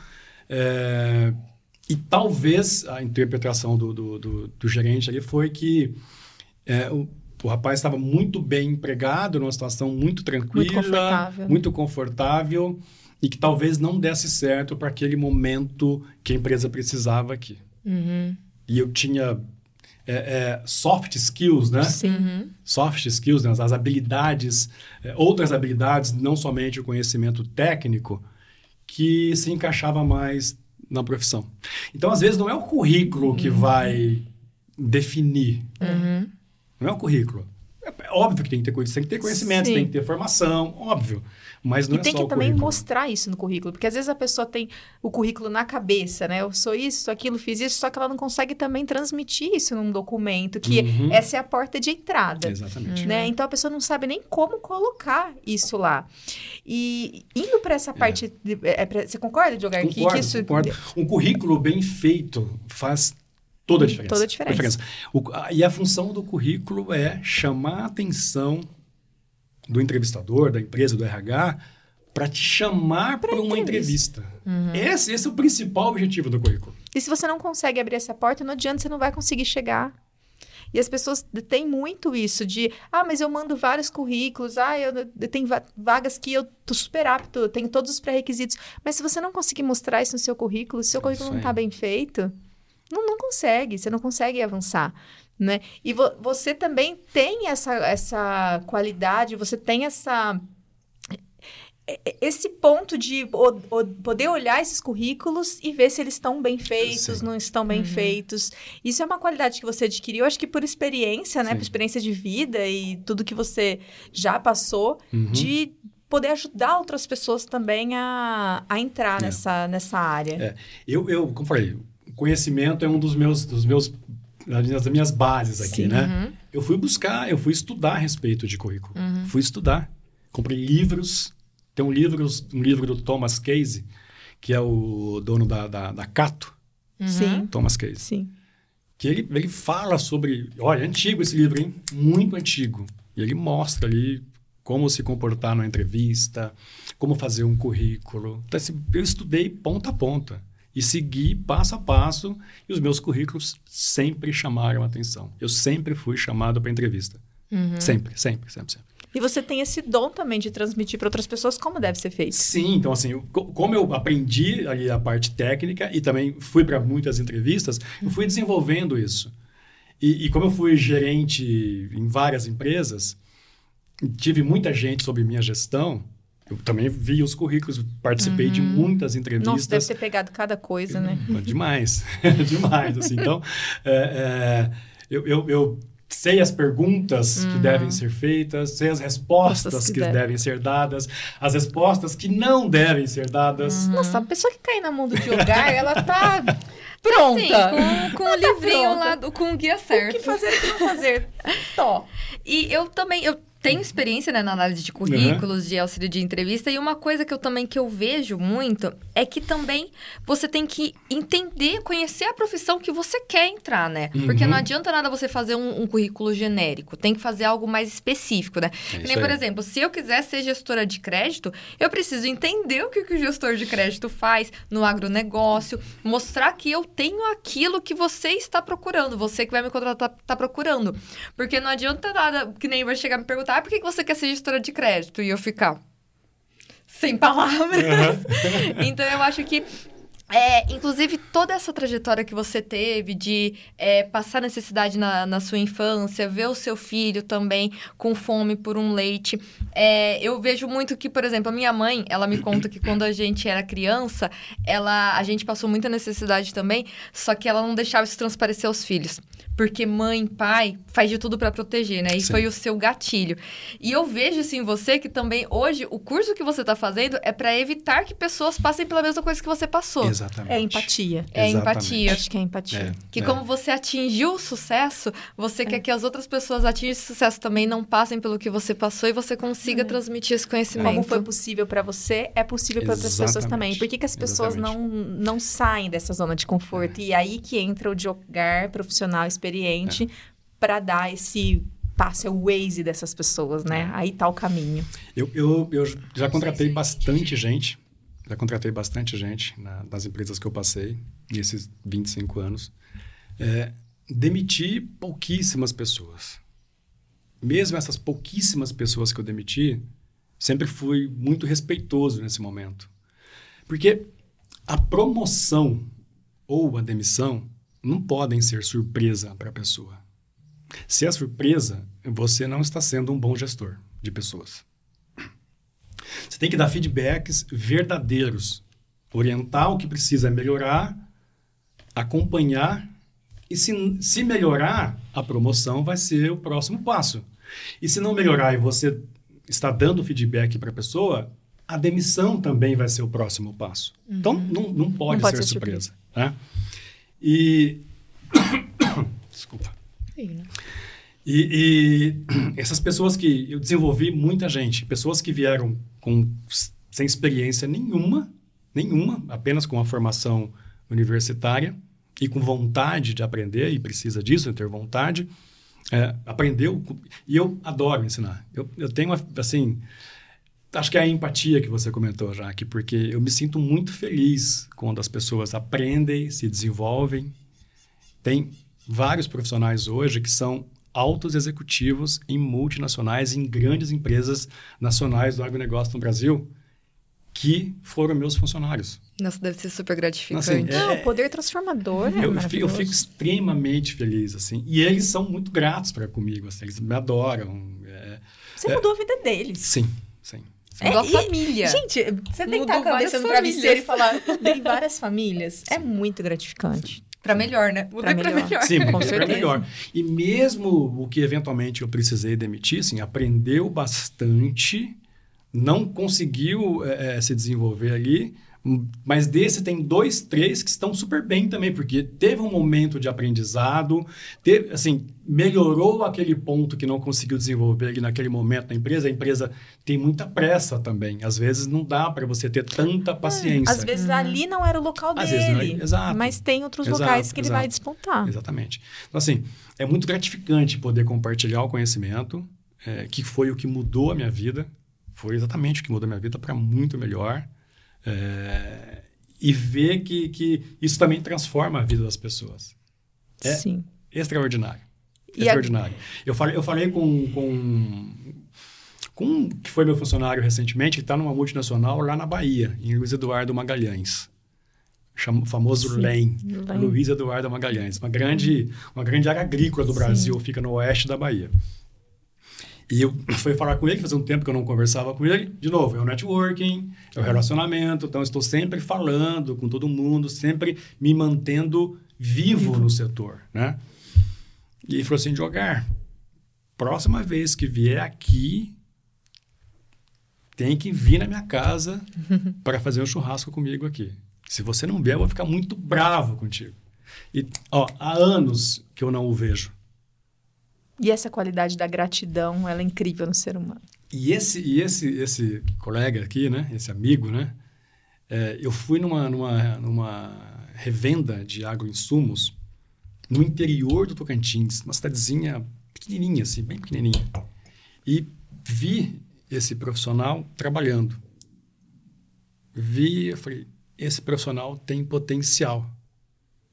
É, e talvez a interpretação do, do, do, do gerente ali foi que é, o, o rapaz estava muito bem empregado, numa situação muito tranquila, muito confortável, muito confortável e que talvez não desse certo para aquele momento que a empresa precisava aqui. Uhum. E eu tinha é, é, soft skills, né? Sim. Uhum. Soft skills, né? as habilidades, é, outras habilidades, não somente o conhecimento técnico, que se encaixava mais na profissão. Então, às vezes, não é o currículo que uhum. vai definir. Uhum. Não é o currículo. óbvio que tem que ter coisa, tem que ter conhecimento, tem que ter formação, óbvio. Mas não e é tem que também mostrar isso no currículo, porque às vezes a pessoa tem o currículo na cabeça, né? Eu sou isso, aquilo, fiz isso, só que ela não consegue também transmitir isso num documento, que uhum. essa é a porta de entrada. Exatamente. Né? Então a pessoa não sabe nem como colocar isso lá. E indo para essa é. parte, é. De, é, pra, você concorda, Diogar? Concordo, que, isso... concordo. Um currículo bem feito faz toda a diferença. Toda a diferença. A diferença. O, a, e a função do currículo é chamar a atenção do entrevistador, da empresa, do RH, para te chamar para uma entrevista. Uhum. Esse, esse é o principal objetivo do currículo. E se você não consegue abrir essa porta, não adianta, você não vai conseguir chegar. E as pessoas têm muito isso de, ah, mas eu mando vários currículos, ah, eu, eu tenho vagas que eu tô super apto, eu tenho todos os pré-requisitos. Mas se você não conseguir mostrar isso no seu currículo, se seu currículo não está bem feito, não, não consegue, você não consegue avançar. Né? E vo você também tem essa, essa qualidade, você tem essa esse ponto de o, o, poder olhar esses currículos e ver se eles estão bem feitos, Sim. não estão bem uhum. feitos. Isso é uma qualidade que você adquiriu, acho que por experiência, né? Sim. Por experiência de vida e tudo que você já passou, uhum. de poder ajudar outras pessoas também a, a entrar é. nessa, nessa área. É. Eu, eu, como falei, conhecimento é um dos meus, dos meus das minhas bases aqui, Sim. né? Uhum. Eu fui buscar, eu fui estudar a respeito de currículo. Uhum. Fui estudar. Comprei livros. Tem um livro, um livro do Thomas Casey, que é o dono da, da, da Cato. Uhum. Sim. Thomas Casey. Sim. Que ele, ele fala sobre... Olha, é antigo esse livro, hein? Muito antigo. E ele mostra ali como se comportar na entrevista, como fazer um currículo. Então, assim, eu estudei ponta a ponta e segui passo a passo e os meus currículos sempre chamaram a atenção. Eu sempre fui chamado para entrevista. Uhum. Sempre, sempre, sempre, sempre. E você tem esse dom também de transmitir para outras pessoas como deve ser feito. Sim, então assim, eu, como eu aprendi ali a parte técnica e também fui para muitas entrevistas, eu fui desenvolvendo isso. E, e, como eu fui gerente em várias empresas, tive muita gente sobre minha gestão, eu também vi os currículos, participei uhum. de muitas entrevistas. Nossa, deve ter pegado cada coisa, né? Demais, demais. Assim. Então, é, é, eu, eu, eu, sei as perguntas uhum. que devem ser feitas, sei as respostas que, que devem ser dadas, as respostas que não devem ser dadas. Uhum. Nossa, a pessoa que cai na mão do jogar, ela tá pronta. Sim, com, com o livrinho tá lá, com o guia certo. O que fazer e o que não fazer. Tó. E eu também, eu tenho experiência né, na análise de currículos, uhum. de auxílio de entrevista, e uma coisa que eu também que eu vejo muito é que também você tem que entender, conhecer a profissão que você quer entrar, né? Uhum. Porque não adianta nada você fazer um, um, currículo genérico, tem que fazer algo mais específico, né? É Nem, por exemplo, se eu quiser ser gestora de crédito, eu preciso entender o que, que o gestor de crédito faz no agronegócio, mostrar que eu tenho aquilo que você está procurando, você que vai me contratar está procurando. Porque não adianta nada que nem vai chegar e me perguntar ah, por que você quer ser gestora de crédito? E eu ficar sem palavras. Uhum. então, eu acho que é, inclusive, toda essa trajetória que você teve de é, passar necessidade na, na, sua infância, ver o seu filho também com fome por um leite. É, eu vejo muito que, por exemplo, a minha mãe, ela me conta que quando a gente era criança, ela, a gente passou muita necessidade também, só que ela não deixava isso transparecer aos filhos porque mãe, pai faz de tudo para proteger, né? E Sim. foi o seu gatilho. E eu vejo assim você que também hoje o curso que você está fazendo é para evitar que pessoas passem pela mesma coisa que você passou. Exatamente. É empatia. É Exatamente. empatia. Acho que é empatia. É, que é. como você atingiu o sucesso, você é. quer que as outras pessoas atinjam esse sucesso também, não passem pelo que você passou e você consiga é. transmitir esse conhecimento. Como foi possível para você, é possível para outras pessoas também. Por que, que as pessoas não, não saem dessa zona de conforto? É. E aí que entra o jogar profissional experiente é. para dar esse passe, o Waze dessas pessoas, né? É. Aí tá o caminho. Eu, eu, eu já contratei bastante gente, já contratei bastante gente na, nas empresas que eu passei nesses 25 anos. É, demiti pouquíssimas pessoas. Mesmo essas pouquíssimas pessoas que eu demiti, sempre fui muito respeitoso nesse momento. Porque a promoção ou a demissão não podem ser surpresa para a pessoa. Se é surpresa, você não está sendo um bom gestor de pessoas. Você tem que dar feedbacks verdadeiros, orientar o que precisa melhorar, acompanhar e se, se melhorar, a promoção vai ser o próximo passo. E se não melhorar e você está dando feedback para a pessoa, a demissão também vai ser o próximo passo. Então, uhum. Então, não, não pode, não ser, ser surpresa. Né? E. Desculpa. Sim, né? E, e, essas pessoas que eu desenvolvi muita gente, pessoas que vieram com sem experiência nenhuma, nenhuma, apenas com a formação universitária e com vontade de aprender e precisa disso, ter vontade, é, aprendeu e eu adoro ensinar. Eu, eu tenho assim, acho que é a empatia que você comentou, Jaque, porque eu me sinto muito feliz quando as pessoas aprendem, se desenvolvem. Tem vários profissionais hoje que são altos executivos em multinacionais, em grandes empresas nacionais do agronegócio no Brasil, que foram meus funcionários. Nossa, deve ser super gratificante. Assim, é, o poder transformador é eu, fico, eu fico extremamente feliz, assim. E eles são muito gratos para comigo, assim, eles me adoram. É, você é, mudou a vida deles. Sim, sim. É, mudou a família. Gente, você deitar a cabeça no travesseiro e falar, tem várias famílias, é muito gratificante. Para melhor, né? Mudei para melhor. melhor. Sim, para melhor. E mesmo o que eventualmente eu precisei demitir, assim, aprendeu bastante, não conseguiu é, se desenvolver ali, mas desse tem dois, três que estão super bem também, porque teve um momento de aprendizado, teve, assim, melhorou aquele ponto que não conseguiu desenvolver ali naquele momento na empresa. A empresa tem muita pressa também. Às vezes não dá para você ter tanta é, paciência. às vezes uhum. ali não era o local Às dele. Vezes não exato. Mas tem outros exato, locais que exato, ele vai despontar. Exatamente. Então, assim, é muito gratificante poder compartilhar o conhecimento, é, que foi o que mudou a minha vida. Foi exatamente o que mudou a minha vida para muito melhor. É, e ver que, que isso também transforma a vida das pessoas. É Sim. extraordinário. E extraordinário. A... Eu falei, eu falei com, com, com que foi meu funcionário recentemente, que está numa multinacional lá na Bahia, em Luiz Eduardo Magalhães. Chama, famoso LEM, Luiz Eduardo Magalhães. Uma grande, uma grande área agrícola do Brasil, Sim. fica no oeste da Bahia. E eu fui falar com ele, fazia um tempo que eu não conversava com ele. De novo, é o networking, é o relacionamento. Então, estou sempre falando com todo mundo, sempre me mantendo vivo no setor, né? E ele falou assim, jogar, próxima vez que vier aqui, tem que vir na minha casa para fazer um churrasco comigo aqui. Se você não vier, eu vou ficar muito bravo contigo. E, ó, há anos que eu não o vejo. E essa qualidade da gratidão, ela é incrível no ser humano. E esse, e esse, esse colega aqui, né? Esse amigo, né? É, eu fui numa, numa, numa revenda de agroinsumos no interior do Tocantins, uma cidadezinha pequenininha, assim, bem pequenininha. E vi esse profissional trabalhando. Vi, eu falei, esse profissional tem potencial.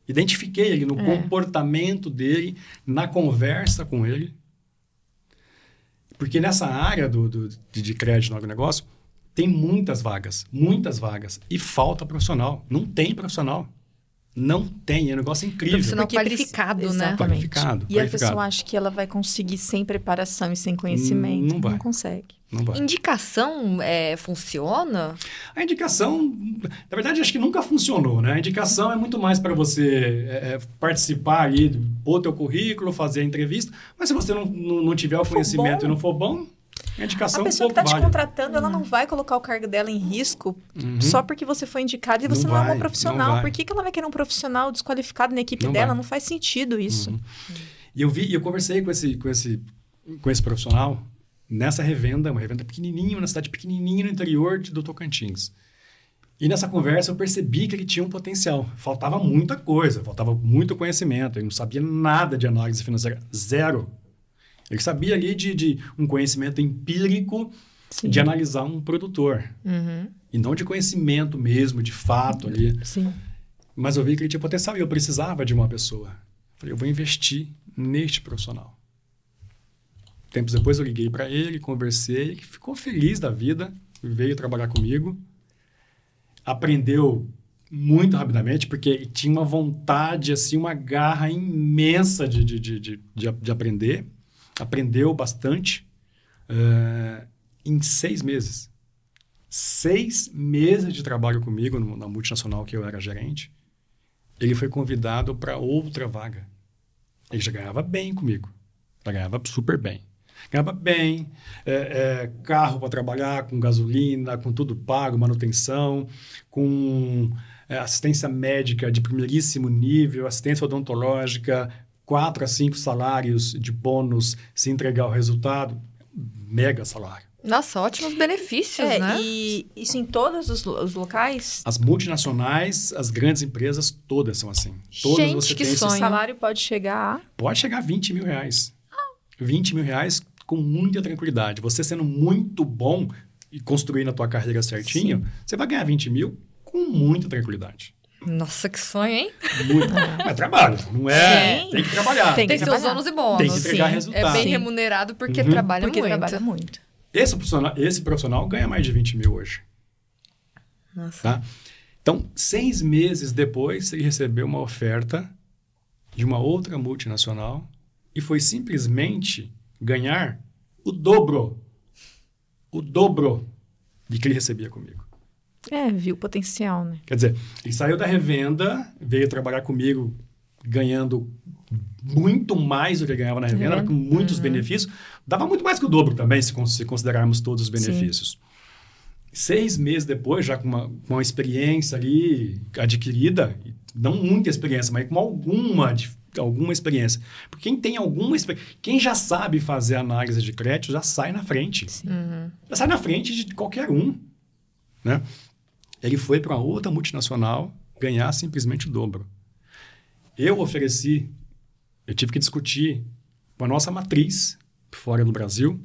Identifiquei ele no é. comportamento dele, na conversa com ele. Porque nessa área do, do de, de crédito no agronegócio, tem muitas vagas, muitas vagas. E falta profissional. Não tem profissional. Não tem, é um negócio incrível. Profissional Porque qualificado, né? Exatamente. Qualificado, e qualificado. a pessoa acha que ela vai conseguir sem preparação e sem conhecimento. Não, vai. Não consegue. Não vai. Indicação é, funciona? A indicação, na verdade, acho que nunca funcionou, né? A indicação é muito mais para você é, é, participar ali, pôr teu currículo, fazer a entrevista. Mas se você não, não, não tiver o conhecimento e não for bom, a indicação a pessoa que está te contratando, ela não vai colocar o cargo dela em risco uhum. só porque você foi indicado e você não, não é um profissional. Por que, que ela vai querer um profissional desqualificado na equipe não dela? Vai. Não faz sentido isso. Uhum. E eu vi, eu conversei com esse, com esse, com esse profissional nessa revenda, uma revenda pequenininha, uma cidade pequenininha no interior de, do Tocantins. E nessa conversa eu percebi que ele tinha um potencial. Faltava muita coisa, faltava muito conhecimento. Ele não sabia nada de análise financeira, zero. Ele sabia ali de, de um conhecimento empírico Sim. de analisar um produtor. Uhum. E não de conhecimento mesmo, de fato ali. Sim. Mas eu vi que ele tinha potencial e eu precisava de uma pessoa. Falei, eu vou investir neste profissional. Tempos depois eu liguei para ele, conversei, ele ficou feliz da vida, veio trabalhar comigo. Aprendeu muito rapidamente, porque tinha uma vontade, assim, uma garra imensa de, de, de, de, de aprender aprendeu bastante uh, em seis meses. Seis meses de trabalho comigo na multinacional que eu era gerente, ele foi convidado para outra vaga. Ele já ganhava bem comigo. Já ganhava super bem. Ganhava bem, é, é, carro para trabalhar, com gasolina, com tudo pago, manutenção, com assistência médica de primeiríssimo nível, assistência odontológica, quatro a cinco salários de bônus se entregar o resultado, mega salário. Nossa, ótimos benefícios, é, né? E isso em todos os, os, locais? As multinacionais, as grandes empresas, todas são assim. Todas Gente, você que tem sonho. Esse... salário pode chegar a... Pode chegar a 20 mil reais. 20 mil reais com muita tranquilidade. Você sendo muito bom e construindo a tua carreira certinho, Sim. você vai ganhar 20 mil com muita tranquilidade. Nossa, que sonho, hein? Muito. É trabalho, não é? Sim. Tem que trabalhar. Tem, que tem seus ônus e bônus. Tem que entregar Sim. resultado. É bem remunerado porque uhum. trabalha porque muito. trabalha muito. Esse profissional, esse profissional ganha mais de 20 mil hoje. Nossa. Tá? Então, seis meses depois, ele recebeu uma oferta de uma outra multinacional e foi simplesmente ganhar o dobro. O dobro de que ele recebia comigo. É, viu o potencial, né? Quer dizer, ele saiu da revenda, veio trabalhar comigo ganhando muito mais do que ganhava na revenda, revenda? com muitos uhum. benefícios. Dava muito mais que o dobro também, se, considerarmos todos os benefícios. Sim. Seis meses depois, já com uma, com uma experiência ali adquirida, não muita experiência, mas com alguma, alguma experiência. Porque quem tem alguma experiência, quem já sabe fazer análise de crédito, já sai na frente. Uhum. Já sai na frente de qualquer um. Né? Ele foi para outra multinacional ganhar simplesmente o dobro. Eu ofereci, eu tive que discutir com a nossa matriz fora do Brasil,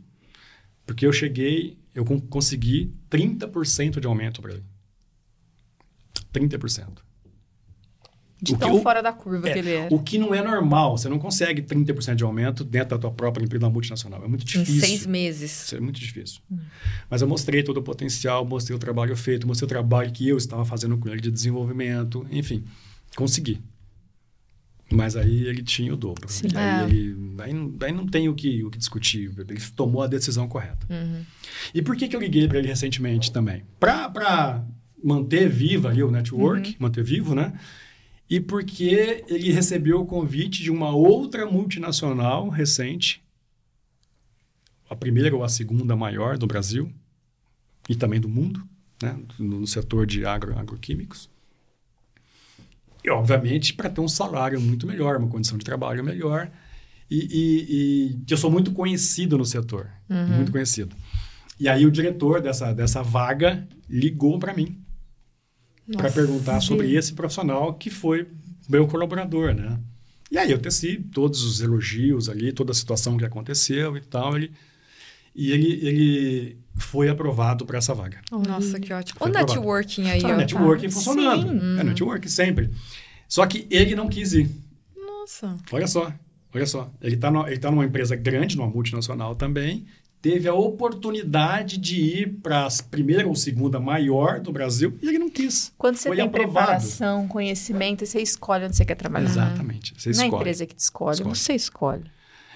porque eu cheguei, eu consegui 30% de aumento para ele. 30%. De o tão que, fora da curva é, que ele era. O que não é normal. Você não consegue 30% de aumento dentro da tua própria empresa multinacional. É muito difícil. Em seis meses. Isso é muito difícil. Hum. Mas eu mostrei todo o potencial, mostrei o trabalho feito, mostrei o trabalho que eu estava fazendo com ele de desenvolvimento. Enfim, consegui. Mas aí ele tinha o dobro. Sim. Aí, é. ele, aí, aí, não tem o que, o que discutir. Ele tomou a decisão correta. Uhum. E por que, que eu liguei para ele recentemente também? Para manter viva ali o network, uhum. manter vivo, né? E porque ele recebeu o convite de uma outra multinacional recente, a primeira ou a segunda maior do Brasil e também do mundo, né? no setor de agro, agroquímicos e, obviamente, para ter um salário muito melhor, uma condição de trabalho melhor. E, e, e eu sou muito conhecido no setor, uhum. muito conhecido. E aí o diretor dessa, dessa vaga ligou para mim para perguntar sobre esse profissional que foi meu colaborador, né? E aí eu teci todos os elogios ali, toda a situação que aconteceu e tal. Ele, e ele, ele foi aprovado para essa vaga. Nossa, que ótimo. Foi o aprovado. networking aí. Tá, ó. networking funcionando. Sim. É networking sempre. Só que ele não quis ir. Nossa. Olha só, olha só. Ele está ele tá numa empresa grande, numa multinacional também. Teve a oportunidade de ir para a primeira ou segunda maior do Brasil e ele não quis. Quando você Foi tem aprovado. preparação, conhecimento, você escolhe onde você quer trabalhar. Exatamente. Você não escolhe. é a empresa que te escolhe, escolhe, você escolhe.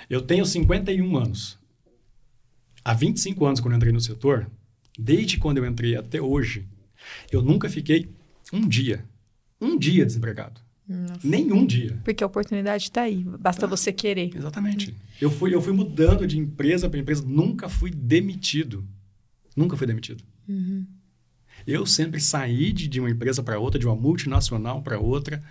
Eu tenho 51 anos. Há 25 anos, quando eu entrei no setor, desde quando eu entrei até hoje, eu nunca fiquei um dia um dia desempregado. Nossa. Nenhum dia. Porque a oportunidade está aí, basta ah, você querer. Exatamente. Eu fui, eu fui mudando de empresa para empresa, nunca fui demitido. Nunca fui demitido. Uhum. Eu sempre saí de, de uma empresa para outra, de uma multinacional para outra,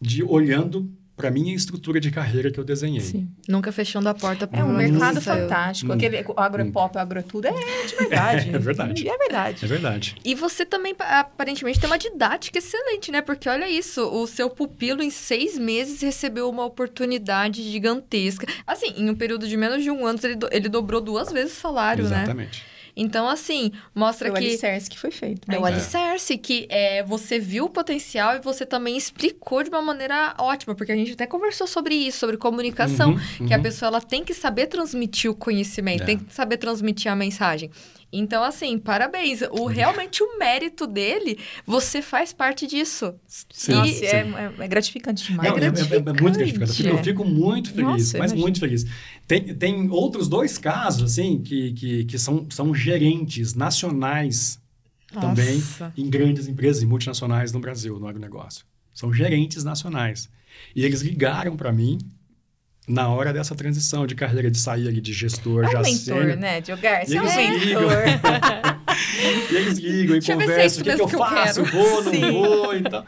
de olhando para minha estrutura de carreira que eu desenhei. Sim. Nunca fechando a porta para É um mercado fantástico. Aquele agropop, agrotudo é de verdade. É, é verdade. É verdade. É verdade. E você também, aparentemente, tem uma didática excelente, né? Porque olha isso, o seu pupilo em seis meses recebeu uma oportunidade gigantesca. Assim, em um período de menos de um ano, ele, do, ele dobrou duas vezes o salário, Exatamente. né? Exatamente. Então, assim, mostra foi que... o alicerce que foi feito. Né? É o alicerce, que é, você viu o potencial e você também explicou de uma maneira ótima, porque a gente até conversou sobre isso, sobre comunicação, uhum, uhum. que a pessoa ela tem que saber transmitir o conhecimento, é. tem que saber transmitir a mensagem. Então, assim, parabéns. O, realmente o mérito dele, você faz parte disso. Sim, Nossa, sim. É, é, é, gratificante demais. Não, é, gratificante. É, é, muito gratificante. Eu fico muito feliz, Nossa, mas muito feliz. Tem, tem outros dois casos, assim, que, que, que são, são gerentes nacionais Nossa. também em grandes empresas, em multinacionais no Brasil, no agronegócio. São gerentes nacionais. E eles ligaram para mim na hora dessa transição de carreira, de sair ali de gestor, é já um mentor, né, Diogar? Você é um mentor. e eles ligam e conversam, o que, que, eu faço? Eu vou, não Sim. vou e tal.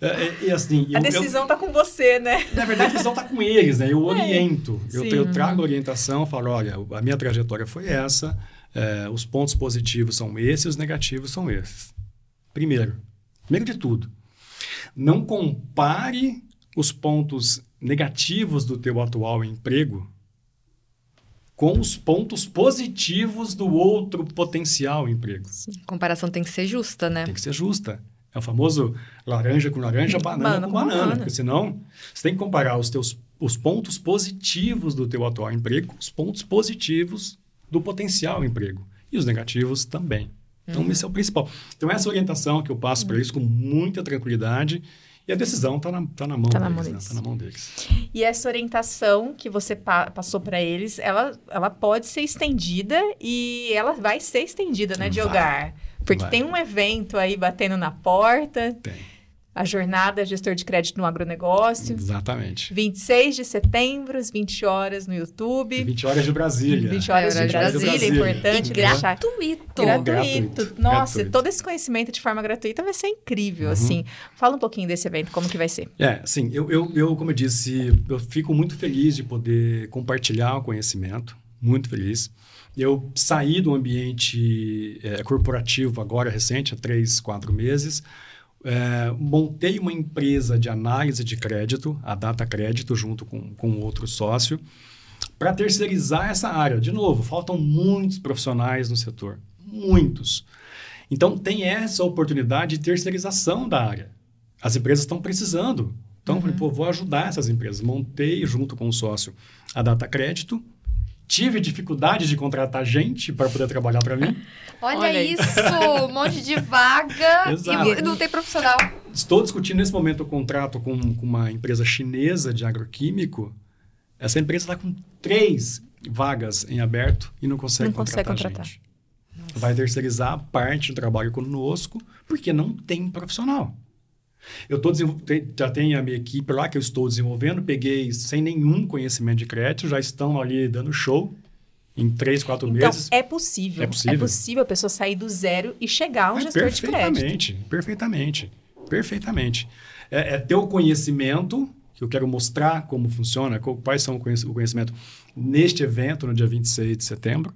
É, e assim, a eu, decisão está com você, né? Na verdade, a decisão está com eles, né? Eu é. oriento, eu, eu, trago orientação, falo, olha, a minha trajetória foi essa, é, os pontos positivos são esses, os negativos são esses. Primeiro, primeiro de tudo, não compare os pontos negativos do teu atual emprego com os pontos positivos do outro potencial emprego. Sim. A comparação tem que ser justa, né? Tem que ser justa. É o famoso laranja com laranja, banana com, com banana, banana. Porque senão, você tem que comparar os teus os pontos positivos do teu atual emprego com os pontos positivos do potencial emprego. E os negativos também. Então, uhum. esse é o principal. Então, essa orientação que eu passo uhum. para eles com muita tranquilidade e a decisão está na, tá na mão tá deles, na mão né? Tá na mão deles. E essa orientação que você pa passou para eles, ela, ela pode ser estendida e ela vai ser estendida, né, Diogar? Porque vai. tem um evento aí batendo na porta. Tem a jornada gestor de crédito no agronegócio. Exatamente. 26 de setembro, às 20 horas no YouTube. 20 horas de Brasília. 20 horas de, Brasília, Brasília, é importante. E gratuito. Gratuito. gratuito. Nossa, gratuito. todo esse conhecimento de forma gratuita vai ser incrível, uhum. assim. Fala um pouquinho desse evento, como que vai ser. É, assim, eu, eu, eu, como eu disse, eu fico muito feliz de poder compartilhar o conhecimento, muito feliz. Eu saí do ambiente é, corporativo agora, recente, há três, quatro meses, é, montei uma empresa de análise de crédito, a Data Crédito, junto com, com outro sócio, para terceirizar essa área. De novo, faltam muitos profissionais no setor, muitos. Então, tem essa oportunidade de terceirização da área. As empresas estão precisando. Então, uhum. falei, pô, vou ajudar essas empresas. Montei, junto com o sócio, a Data Crédito, tive dificuldade de contratar gente para poder trabalhar para mim. Olha, Olha isso, um monte de vaga e não tem profissional. Estou discutindo nesse momento o contrato com, com uma empresa chinesa de agroquímico. Essa empresa está com três vagas em aberto e não consegue, não contratar, consegue contratar gente. Vai terceirizar parte do trabalho conosco porque não tem profissional. Eu tô já tenho a minha equipe lá que eu estou desenvolvendo, peguei sem nenhum conhecimento de crédito, já estão ali dando show em três, quatro então, meses. É possível. É possível. É possível a pessoa sair do zero e chegar a um é, gestor de crédito. Perfeitamente, perfeitamente, perfeitamente. É, é ter o conhecimento, que eu quero mostrar como funciona, quais são o conhecimento neste evento, no dia 26 de setembro,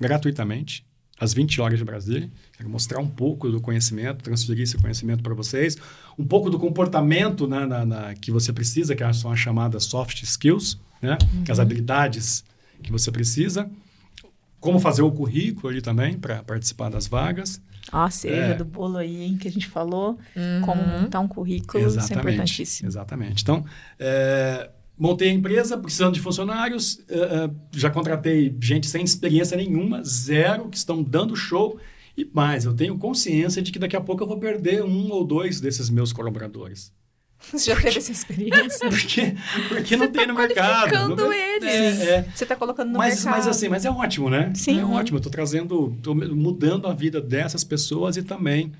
gratuitamente às 20 horas de Brasília. Quero mostrar um pouco do conhecimento, transferir esse conhecimento para vocês, um pouco do comportamento né, na, na, que você precisa, que são as chamadas soft skills, né? Uhum. as habilidades que você precisa, como fazer o currículo ali também para participar das vagas. A cereja é. do bolo aí, hein, que a gente falou, uhum. como montar um currículo, exatamente, isso é importantíssimo. Exatamente. Então, é, Montei a empresa precisando de funcionários, uh, uh, já contratei gente sem experiência nenhuma, zero, que estão dando show. E mais, eu tenho consciência de que daqui a pouco eu vou perder um ou dois desses meus colaboradores. Você já teve essa experiência? Porque, porque não tem tá no mercado. Não, eles. É, é. Você está colocando no mas, mercado. Mas assim, mas é ótimo, né? Sim. É ótimo. Eu estou trazendo, estou mudando a vida dessas pessoas e também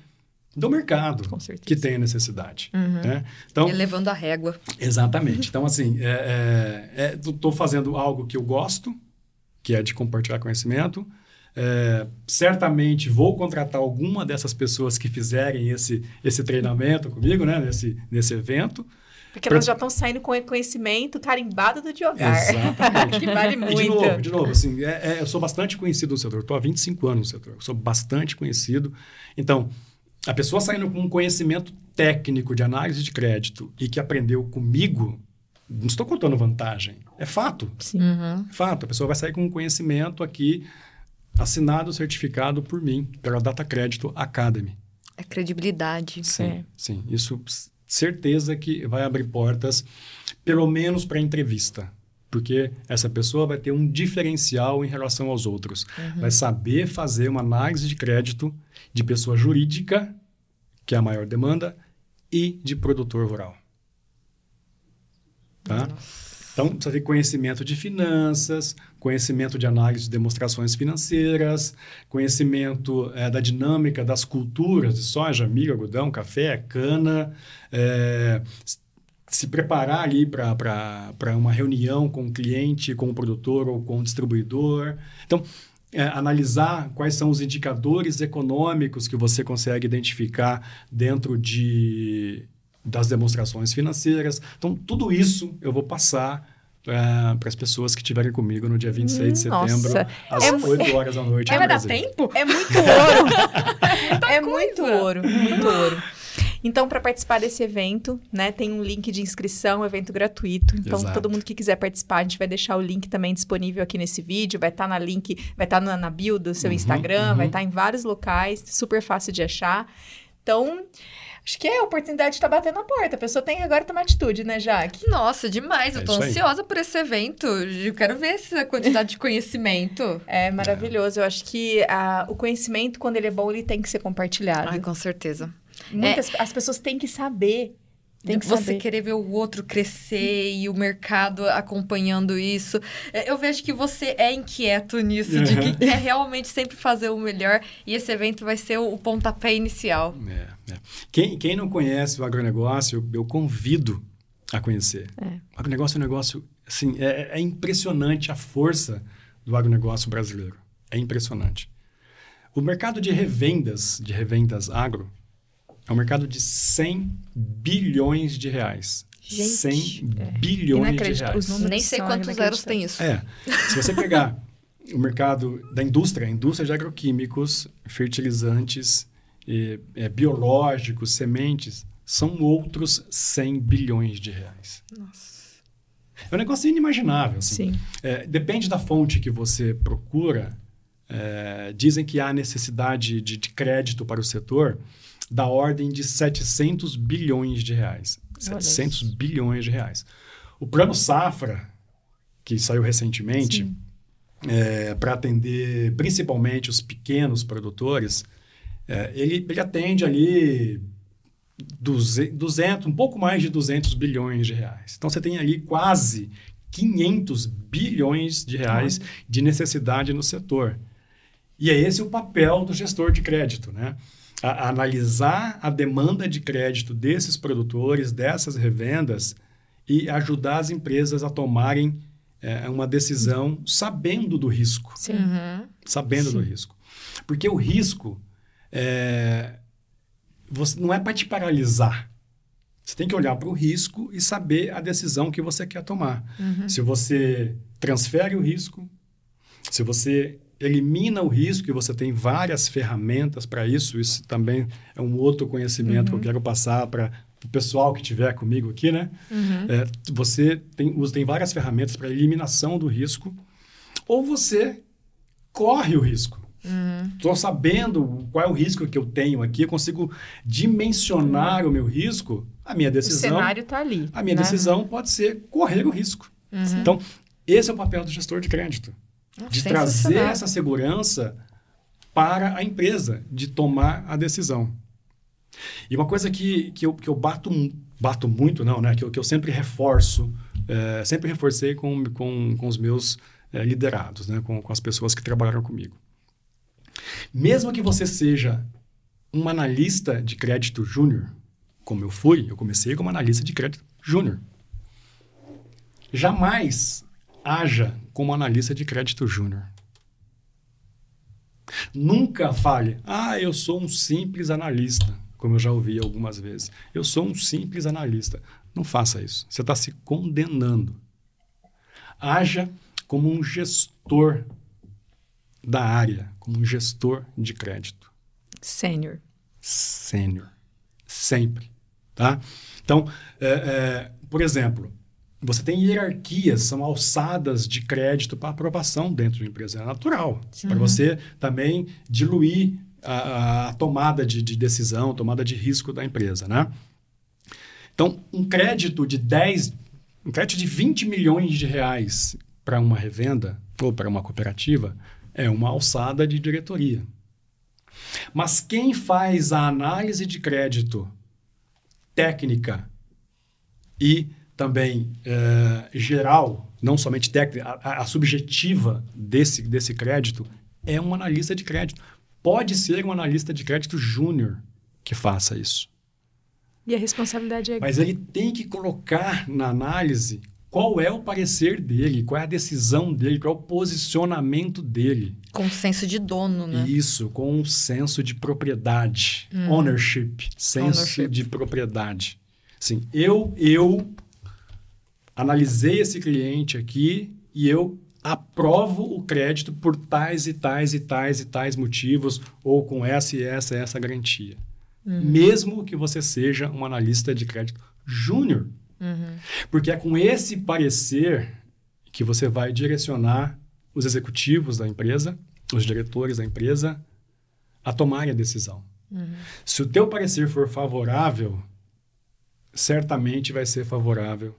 do mercado que tem a necessidade. Uhum. Né? Então, Elevando a régua. Exatamente. Então, assim, estou é, é, fazendo algo que eu gosto, que é de compartilhar conhecimento. É, certamente vou contratar alguma dessas pessoas que fizerem esse, esse treinamento comigo, né? nesse, nesse evento. Porque pra... elas já estão saindo com conhecimento carimbado do Diogar. Exatamente. que vale muito. E de novo, de novo assim, é, é, eu sou bastante conhecido no setor. Estou há 25 anos no setor. Eu sou bastante conhecido. Então, a pessoa saindo com um conhecimento técnico de análise de crédito e que aprendeu comigo, não estou contando vantagem, é fato. Sim. Uhum. É fato. A pessoa vai sair com um conhecimento aqui assinado, certificado por mim, pela Data Crédito Academy. É credibilidade. Sim, é. sim. Isso, certeza que vai abrir portas, pelo menos para entrevista. Porque essa pessoa vai ter um diferencial em relação aos outros. Uhum. Vai saber fazer uma análise de crédito de pessoa jurídica, que é a maior demanda, e de produtor rural. Tá? Então, precisa ter conhecimento de finanças, conhecimento de análise de demonstrações financeiras, conhecimento é, da dinâmica das culturas de soja, milho, algodão, café, cana, é, se preparar ali para uma reunião com o cliente, com o produtor ou com o distribuidor. Então, é, analisar quais são os indicadores econômicos que você consegue identificar dentro de, das demonstrações financeiras. Então, tudo isso eu vou passar para as pessoas que estiverem comigo no dia 26 de setembro, Nossa. às é, 8 horas da noite. É, vai dar tempo? É muito ouro. é muito ouro, muito ouro. Então, para participar desse evento, né, tem um link de inscrição, evento gratuito. Então, Exato. todo mundo que quiser participar, a gente vai deixar o link também disponível aqui nesse vídeo. Vai estar tá na link, vai estar tá na, na bio do seu uhum, Instagram, uhum. vai estar tá em vários locais, super fácil de achar. Então, Acho que é a oportunidade de estar tá batendo na porta. A pessoa tem agora tomar atitude, né, Jaque? Nossa, demais. É eu tô ansiosa por esse evento. Eu quero ver essa quantidade de conhecimento. É maravilhoso. Eu acho que a, o conhecimento, quando ele é bom, ele tem que ser compartilhado. Ai, com certeza. Muitas, é... As pessoas têm que saber tem que você saber. querer ver o outro crescer e o mercado acompanhando isso. É, eu vejo que você é inquieto nisso, uhum. de que quer realmente sempre fazer o melhor e esse evento vai ser o pontapé inicial. É, é. Quem, quem não conhece o agronegócio, eu, eu convido a conhecer. É. O agronegócio é um negócio, assim, é, é impressionante a força do agronegócio brasileiro. É impressionante. O mercado de revendas, de revendas agro, é um mercado de 100 bilhões de reais. Gente, 100 é. bilhões de reais. Nem sei quantos zeros tem isso. É. Se você pegar o mercado da indústria, a indústria de agroquímicos, fertilizantes, e, é, biológicos, sementes, são outros 100 bilhões de reais. Nossa. É um negócio inimaginável. Assim. Sim. É, depende da fonte que você procura. É, dizem que há necessidade de, de crédito para o setor da ordem de 700 bilhões de reais. Olha 700 isso. bilhões de reais. O plano Safra, que saiu recentemente, é, para atender principalmente os pequenos produtores, é, ele, ele atende ali 200, um pouco mais de 200 bilhões de reais. Então, você tem ali quase 500 bilhões de reais de necessidade no setor. E é esse o papel do gestor de crédito, né? A, a analisar a demanda de crédito desses produtores, dessas revendas e ajudar as empresas a tomarem é, uma decisão sabendo do risco. Sim. Uhum. Sabendo Sim. do risco. Porque o risco é, você, não é para te paralisar. Você tem que olhar para o risco e saber a decisão que você quer tomar. Uhum. Se você transfere o risco, se você elimina o risco e você tem várias ferramentas para isso. Isso também é um outro conhecimento uhum. que eu uhum. quero passar para o pessoal que estiver comigo aqui, né? Uhum. É, você tem, tem várias ferramentas para eliminação do risco ou você corre o risco. Estou uhum. sabendo qual é o risco que eu tenho aqui, eu consigo dimensionar uhum. o meu risco, a minha decisão... O cenário está ali. A minha né? decisão pode ser correr o risco. Uhum. Então, esse é o papel do gestor de crédito de trazer essa segurança para a empresa, de tomar a decisão. E uma coisa que, que, eu, que eu bato, bato muito, não, né? Que eu, que eu sempre reforço, é, sempre reforcei com, com, com os meus é, liderados, né? Com, com as pessoas que trabalharam comigo. Mesmo que você seja um analista de crédito júnior, como eu fui, eu comecei como analista de crédito júnior. Jamais haja como analista de crédito júnior. Nunca fale, ah, eu sou um simples analista, como eu já ouvi algumas vezes. Eu sou um simples analista. Não faça isso. Você está se condenando. Haja como um gestor da área, como um gestor de crédito. Sênior. Sênior. Sempre. Tá? Então, é, é, por exemplo, você tem hierarquias, são alçadas de crédito para aprovação dentro de uma empresa. É natural. Para você também diluir a, a tomada de, de, decisão, tomada de risco da empresa, né? Então, um crédito de 10, um crédito de 20 milhões de reais para uma revenda ou para uma cooperativa é uma alçada de diretoria. Mas quem faz a análise de crédito técnica e também é, geral, não somente técnica, a, a, subjetiva desse, desse crédito é um analista de crédito. Pode ser um analista de crédito júnior que faça isso. E a responsabilidade é. Mas ele tem que colocar na análise qual é o parecer dele, qual é a decisão dele, qual é o posicionamento dele. Com senso de dono, né? Isso, com um senso de propriedade. Hum. Ownership. Senso Ownership. de propriedade. Sim, eu, eu analisei esse cliente aqui e eu aprovo o crédito por tais e tais e tais e tais motivos ou com essa e essa e essa garantia. Uhum. Mesmo que você seja um analista de crédito júnior. Uhum. Porque é com esse parecer que você vai direcionar os executivos da empresa, os diretores da empresa, a tomarem a decisão. Uhum. Se o teu parecer for favorável, certamente vai ser favorável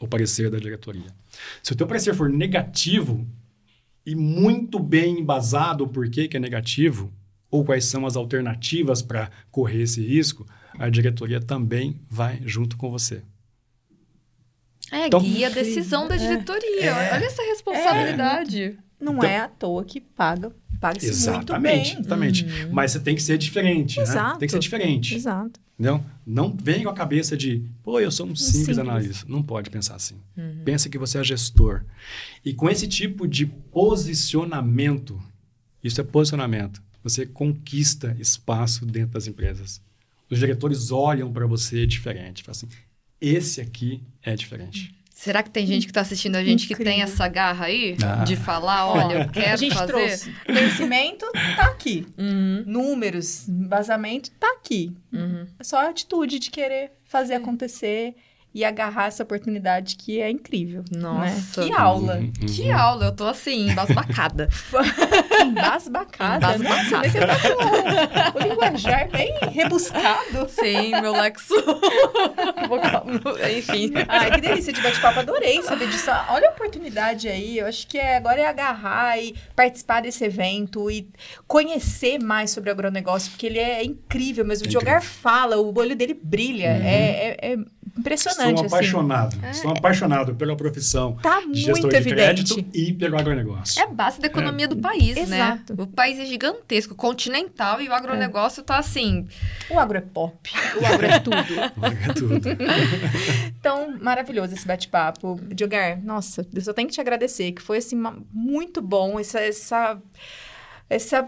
o parecer da diretoria. Se o teu parecer for negativo e muito bem embasado o porquê que é negativo, ou quais são as alternativas para correr esse risco, a diretoria também vai junto com você. É, então, guia a decisão da é. diretoria. É, Olha essa responsabilidade. É. Não então, é à toa que paga paga-se muito bem. Exatamente, uhum. Mas você tem que ser diferente, Exato. né? Tem que ser diferente. Exato. Entendeu? Não vem com a cabeça de, pô, eu sou um simples, simples. analista. Não pode pensar assim. Uhum. Pensa que você é gestor. E com esse tipo de posicionamento, isso é posicionamento, você conquista espaço dentro das empresas. Os diretores olham para você diferente. Falam assim, esse aqui é diferente. Será que tem gente que está assistindo a gente Incrível. que tem essa garra aí ah. de falar, olha, eu quero a gente fazer? Trouxe. Conhecimento tá aqui. Uhum. Números, embasamento tá aqui. Uhum. É só a atitude de querer fazer acontecer e agarrar essa oportunidade que é incrível. Né? Nossa. Né? Que aula. Uhum, uhum. Que aula. Eu tô assim, embasbacada. embasbacada. Embasbacada. Você tá com o linguajar bem rebuscado. Sim, meu lexo. Enfim. Ai, que delícia de bate-papo. Adorei saber disso. Olha a oportunidade aí. Eu acho que é, agora é agarrar e participar desse evento e conhecer mais sobre o agronegócio, porque ele é incrível mesmo. É Jogar fala, o olho dele brilha. Uhum. É, é, é impressionante. Sou assim. apaixonado. É. Sou apaixonado pela profissão tá de gestor de evidente. crédito e pelo agronegócio. É base da economia é. do país, né? Exato. né? O país é gigantesco, continental, e o agronegócio é. tá assim. O agro é pop. O agro é tudo. o agro é tudo. então, maravilhoso esse bate-papo. Diogar, nossa, eu só tenho que te agradecer, que foi assim, muito bom essa. essa essa,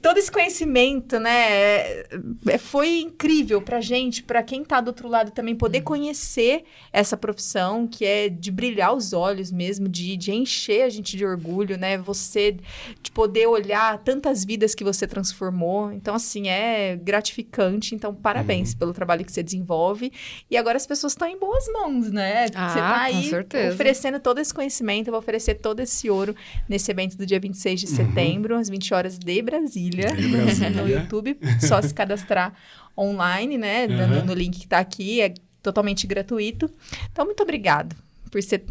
todo esse conhecimento, né? É, é, foi incrível pra gente, pra quem tá do outro lado também, poder uhum. conhecer essa profissão, que é de brilhar os olhos mesmo, de, de encher a gente de orgulho, né? Você, de poder olhar tantas vidas que você transformou. Então, assim, é gratificante. Então, parabéns uhum. pelo trabalho que você desenvolve. E agora as pessoas estão em boas mãos, né? Ah, você tá aí oferecendo todo esse conhecimento, eu vou oferecer todo esse ouro nesse evento do dia 26 de uhum. setembro, às 20 horas de Brasília, de Brasília. no YouTube. Só se cadastrar online, né? Uhum. No link que está aqui, é totalmente gratuito. Então, muito obrigado por ser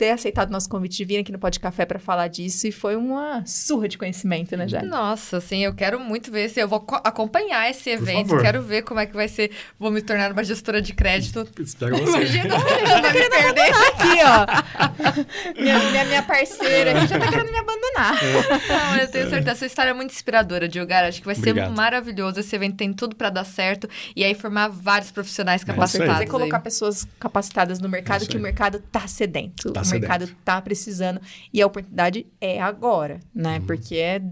ter aceitado nosso convite de vir aqui no Pode Café para falar disso e foi uma surra de conhecimento, né, Jé? Nossa, assim, eu quero muito ver se eu vou acompanhar esse evento, quero ver como é que vai ser, vou me tornar uma gestora de crédito. Espero você. Imagina, já tá querendo perder aqui, ó. minha, minha, minha, parceira aqui já tá querendo me abandonar. É. Não, eu tenho certeza, essa história é muito inspiradora, Diogar, acho que vai ser Obrigado. maravilhoso, esse evento tem tudo para dar certo e aí formar vários profissionais capacitados. É colocar pessoas capacitadas no mercado, é que o mercado tá sedento. Tá o mercado está precisando e a oportunidade é agora, né? Uhum. Porque é,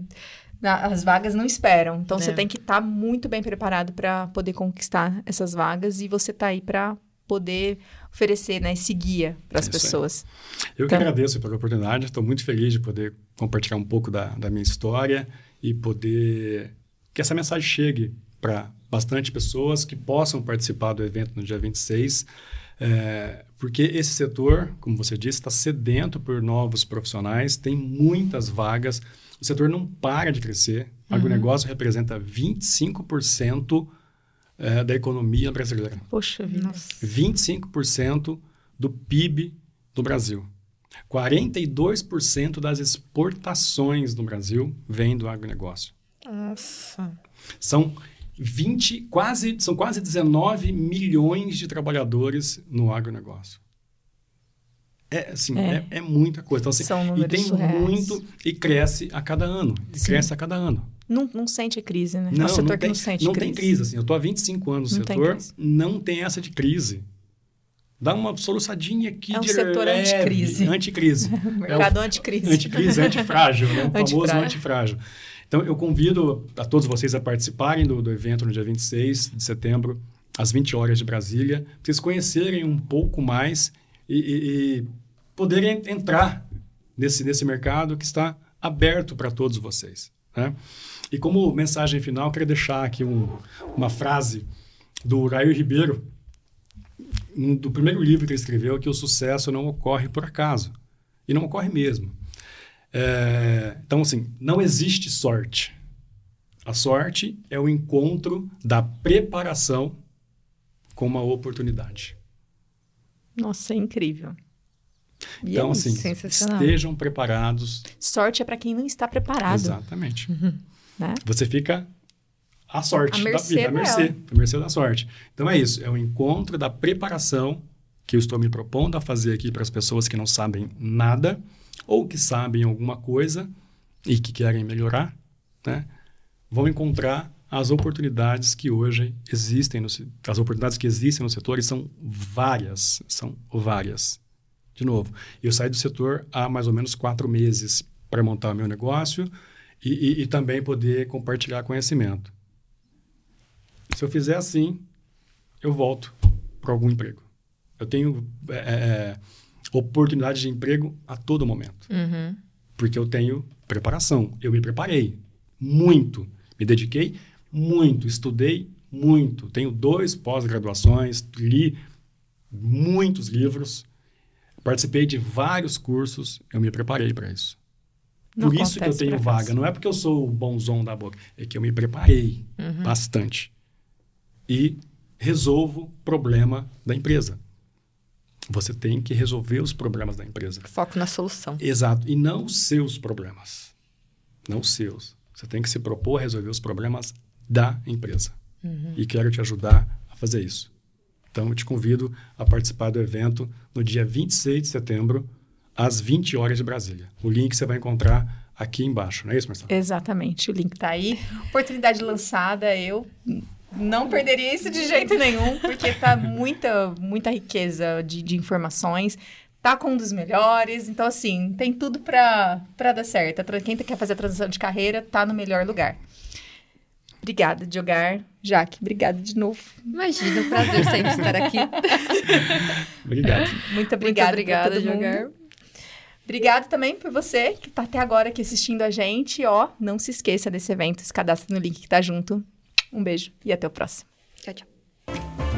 as vagas não esperam. Então, é. você tem que estar tá muito bem preparado para poder conquistar essas vagas e você está aí para poder oferecer né, esse guia para as é pessoas. Eu então, que agradeço pela oportunidade, estou muito feliz de poder compartilhar um pouco da, da minha história e poder que essa mensagem chegue para bastante pessoas que possam participar do evento no dia 26. É, porque esse setor, como você disse, está sedento por novos profissionais, tem muitas vagas, o setor não para de crescer. O uhum. agronegócio representa 25% é, da economia brasileira. Poxa vida. 25% do PIB do Brasil. 42% das exportações do Brasil vêm do agronegócio. Nossa. São 20, quase, são quase 19 milhões de trabalhadores no agronegócio. É, assim, é, é, é muita coisa. Então, assim, São e tem surreais. muito, e cresce a cada ano. Cresce a cada ano. não, não sente crise, né? Não, é um setor não tem, que não sente não crise. Não tem crise, assim. Eu tô há 25 anos no não setor, tem não tem essa de crise. Dá uma soluçadinha aqui é um de setor leve, anticrise. Anticrise. Mercado é o, anticrise. Anticrise, antifrágil, né? O famoso antifrágil. Então, eu convido a todos vocês a participarem do, do evento no dia 26 de setembro, às 20 horas de Brasília, para vocês conhecerem um pouco mais e, e, e poderem entrar nesse, nesse mercado que está aberto para todos vocês. Né? E como mensagem final, quero deixar aqui um, uma frase do Raio Ribeiro, um, do primeiro livro que ele escreveu, que o sucesso não ocorre por acaso. E não ocorre mesmo. É, então, assim, não existe sorte. A sorte é o encontro da preparação com uma oportunidade. Nossa, é incrível. E então, é assim, estejam preparados. Sorte é para quem não está preparado. Exatamente. Uhum. Né? Você fica à sorte da vida, à mercê, à mercê da sorte. Então é isso, é o encontro da preparação que eu estou me propondo a fazer aqui para as pessoas que não sabem nada ou que sabem alguma coisa e que querem melhorar, né? Vão encontrar as oportunidades que hoje existem no, as oportunidades que existem no setor e são várias, são várias. De novo, eu saí do setor há mais ou menos quatro meses para montar o meu negócio e, e, e também poder compartilhar conhecimento. Se eu fizer assim, eu volto para algum emprego. Eu tenho é, é, oportunidade de emprego a todo momento. Uhum. Porque eu tenho preparação. Eu me preparei muito. Me dediquei muito. Estudei muito. Tenho dois pós-graduações. Li muitos livros. Participei de vários cursos. Eu me preparei para isso. Não Por isso que eu tenho vaga. Não é porque eu sou o bonzão da boca. É que eu me preparei uhum. bastante. E resolvo problema da empresa. Você tem que resolver os problemas da empresa. Foco na solução. Exato. E não os seus problemas. Não os seus. Você tem que se propor a resolver os problemas da empresa. Uhum. E quero te ajudar a fazer isso. Então, eu te convido a participar do evento no dia 26 de setembro, às 20 horas de Brasília. O link você vai encontrar aqui embaixo, não é isso, Marcelo? Exatamente, o link está aí. Oportunidade lançada, eu não perderia isso de jeito nenhum, porque tá muita, muita riqueza de, de informações. Tá com um dos melhores. Então, assim, tem tudo para dar certo. Quem quer fazer a transição de carreira tá no melhor lugar. Obrigada, Diogar. Jaque, obrigada de novo. Imagina, um prazer sempre estar aqui. Obrigado. Muito obrigada, Muito obrigada, Diogar. Obrigado também por você que está até agora aqui assistindo a gente. Ó, não se esqueça desse evento, se cadastre no link que está junto. Um beijo e até o próximo. Tchau, tchau.